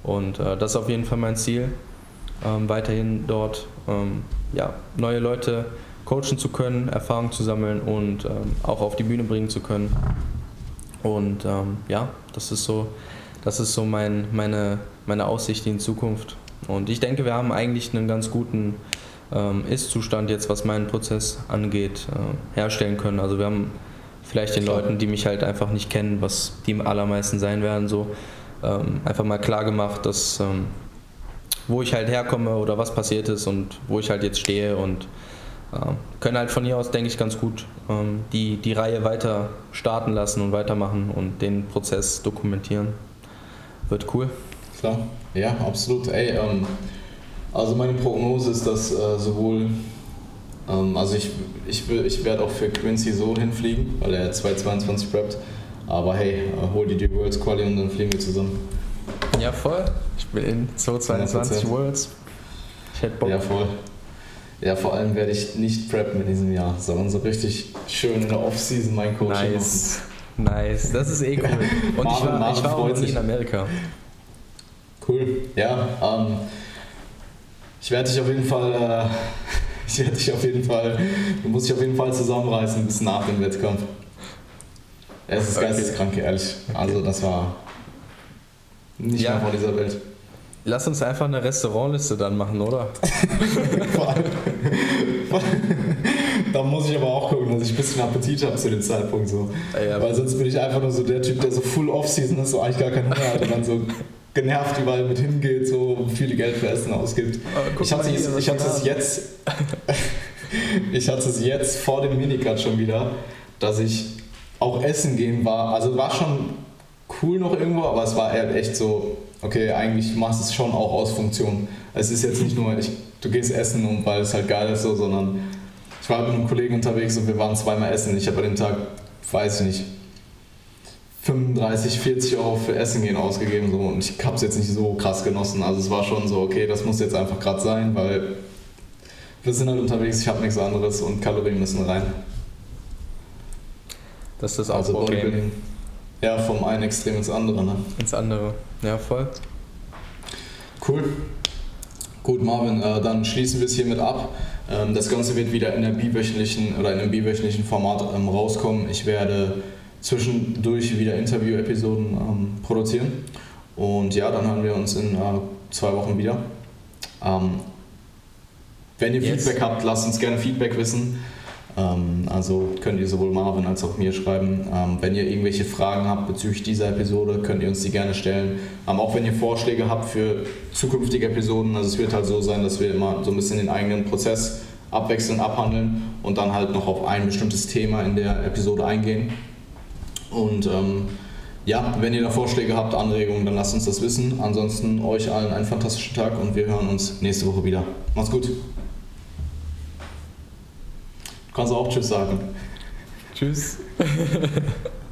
Und äh, das ist auf jeden Fall mein Ziel, ähm, weiterhin dort ähm, ja, neue Leute coachen zu können, Erfahrung zu sammeln und ähm, auch auf die Bühne bringen zu können. Und ähm, ja, das ist so, das ist so mein, meine, meine Aussicht in Zukunft. Und ich denke, wir haben eigentlich einen ganz guten ähm, Ist-Zustand jetzt, was meinen Prozess angeht, äh, herstellen können. Also wir haben vielleicht den Leuten, die mich halt einfach nicht kennen, was die allermeisten sein werden, so ähm, einfach mal klar gemacht, dass ähm, wo ich halt herkomme oder was passiert ist und wo ich halt jetzt stehe und können halt von hier aus, denke ich, ganz gut ähm, die, die Reihe weiter starten lassen und weitermachen und den Prozess dokumentieren. Wird cool. Klar, ja, absolut. Ey, ähm, also meine Prognose ist, dass äh, sowohl, ähm, also ich, ich, ich werde auch für Quincy so hinfliegen, weil er 222 preppt. Aber hey, äh, hol dir die Worlds Quali und dann fliegen wir zusammen. Ja, voll. Ich bin in 222 Worlds. Ich hätte Bock. Ja, voll. Ja, vor allem werde ich nicht preppen in diesem Jahr, sondern so richtig schön in der Offseason mein Coaching nice. machen. Nice, das ist eh cool. Und Marvin, ich war, ich war auch nie in Amerika. Cool, ja. Ähm, ich werde dich auf jeden Fall, äh, ich werde dich auf jeden Fall, du musst dich auf jeden Fall zusammenreißen bis nach dem Wettkampf. Es ist okay. geisteskrank, ehrlich. Also das war nicht ja. mehr von dieser Welt. Lass uns einfach eine Restaurantliste dann machen, oder? da muss ich aber auch gucken, dass ich ein bisschen Appetit habe zu dem Zeitpunkt. So. Ja, Weil sonst bin ich einfach nur so der Typ, der so full off-season ist, so eigentlich gar keinen Hunger hat und dann so genervt überall mit hingeht, so viel Geld für Essen ausgibt. Ich hatte, es, ich hatte es jetzt, ich hatte es jetzt vor dem Minicut schon wieder, dass ich auch essen gehen war. Also war schon cool noch irgendwo, aber es war echt so okay, eigentlich machst du es schon auch aus Funktion. Es ist jetzt nicht nur, ich, du gehst essen, und weil es halt geil ist, so, sondern ich war mit einem Kollegen unterwegs und wir waren zweimal essen. Ich habe an dem Tag, weiß ich nicht, 35, 40 Euro für Essen gehen ausgegeben so, und ich habe es jetzt nicht so krass genossen. Also es war schon so, okay, das muss jetzt einfach gerade sein, weil wir sind halt unterwegs, ich habe nichts anderes und Kalorien müssen rein. Das ist das also Bodybuilding. Ja, vom einen Extrem ins andere, ne? Ins andere, ja voll. Cool. Gut, Marvin, äh, dann schließen wir es hiermit ab. Ähm, das Ganze wird wieder in der biwöchentlichen oder in einem biwöchentlichen Format ähm, rauskommen. Ich werde zwischendurch wieder Interview-Episoden ähm, produzieren. Und ja, dann hören wir uns in äh, zwei Wochen wieder. Ähm, wenn ihr yes. Feedback habt, lasst uns gerne Feedback wissen. Ähm, also könnt ihr sowohl Marvin als auch mir schreiben. Ähm, wenn ihr irgendwelche Fragen habt bezüglich dieser Episode, könnt ihr uns die gerne stellen. Ähm, auch wenn ihr Vorschläge habt für zukünftige Episoden. Also es wird halt so sein, dass wir immer so ein bisschen den eigenen Prozess abwechselnd abhandeln und dann halt noch auf ein bestimmtes Thema in der Episode eingehen. Und ähm, ja, wenn ihr da Vorschläge habt, Anregungen, dann lasst uns das wissen. Ansonsten euch allen einen fantastischen Tag und wir hören uns nächste Woche wieder. Macht's gut. Kannst du auch Tschüss sagen. Tschüss.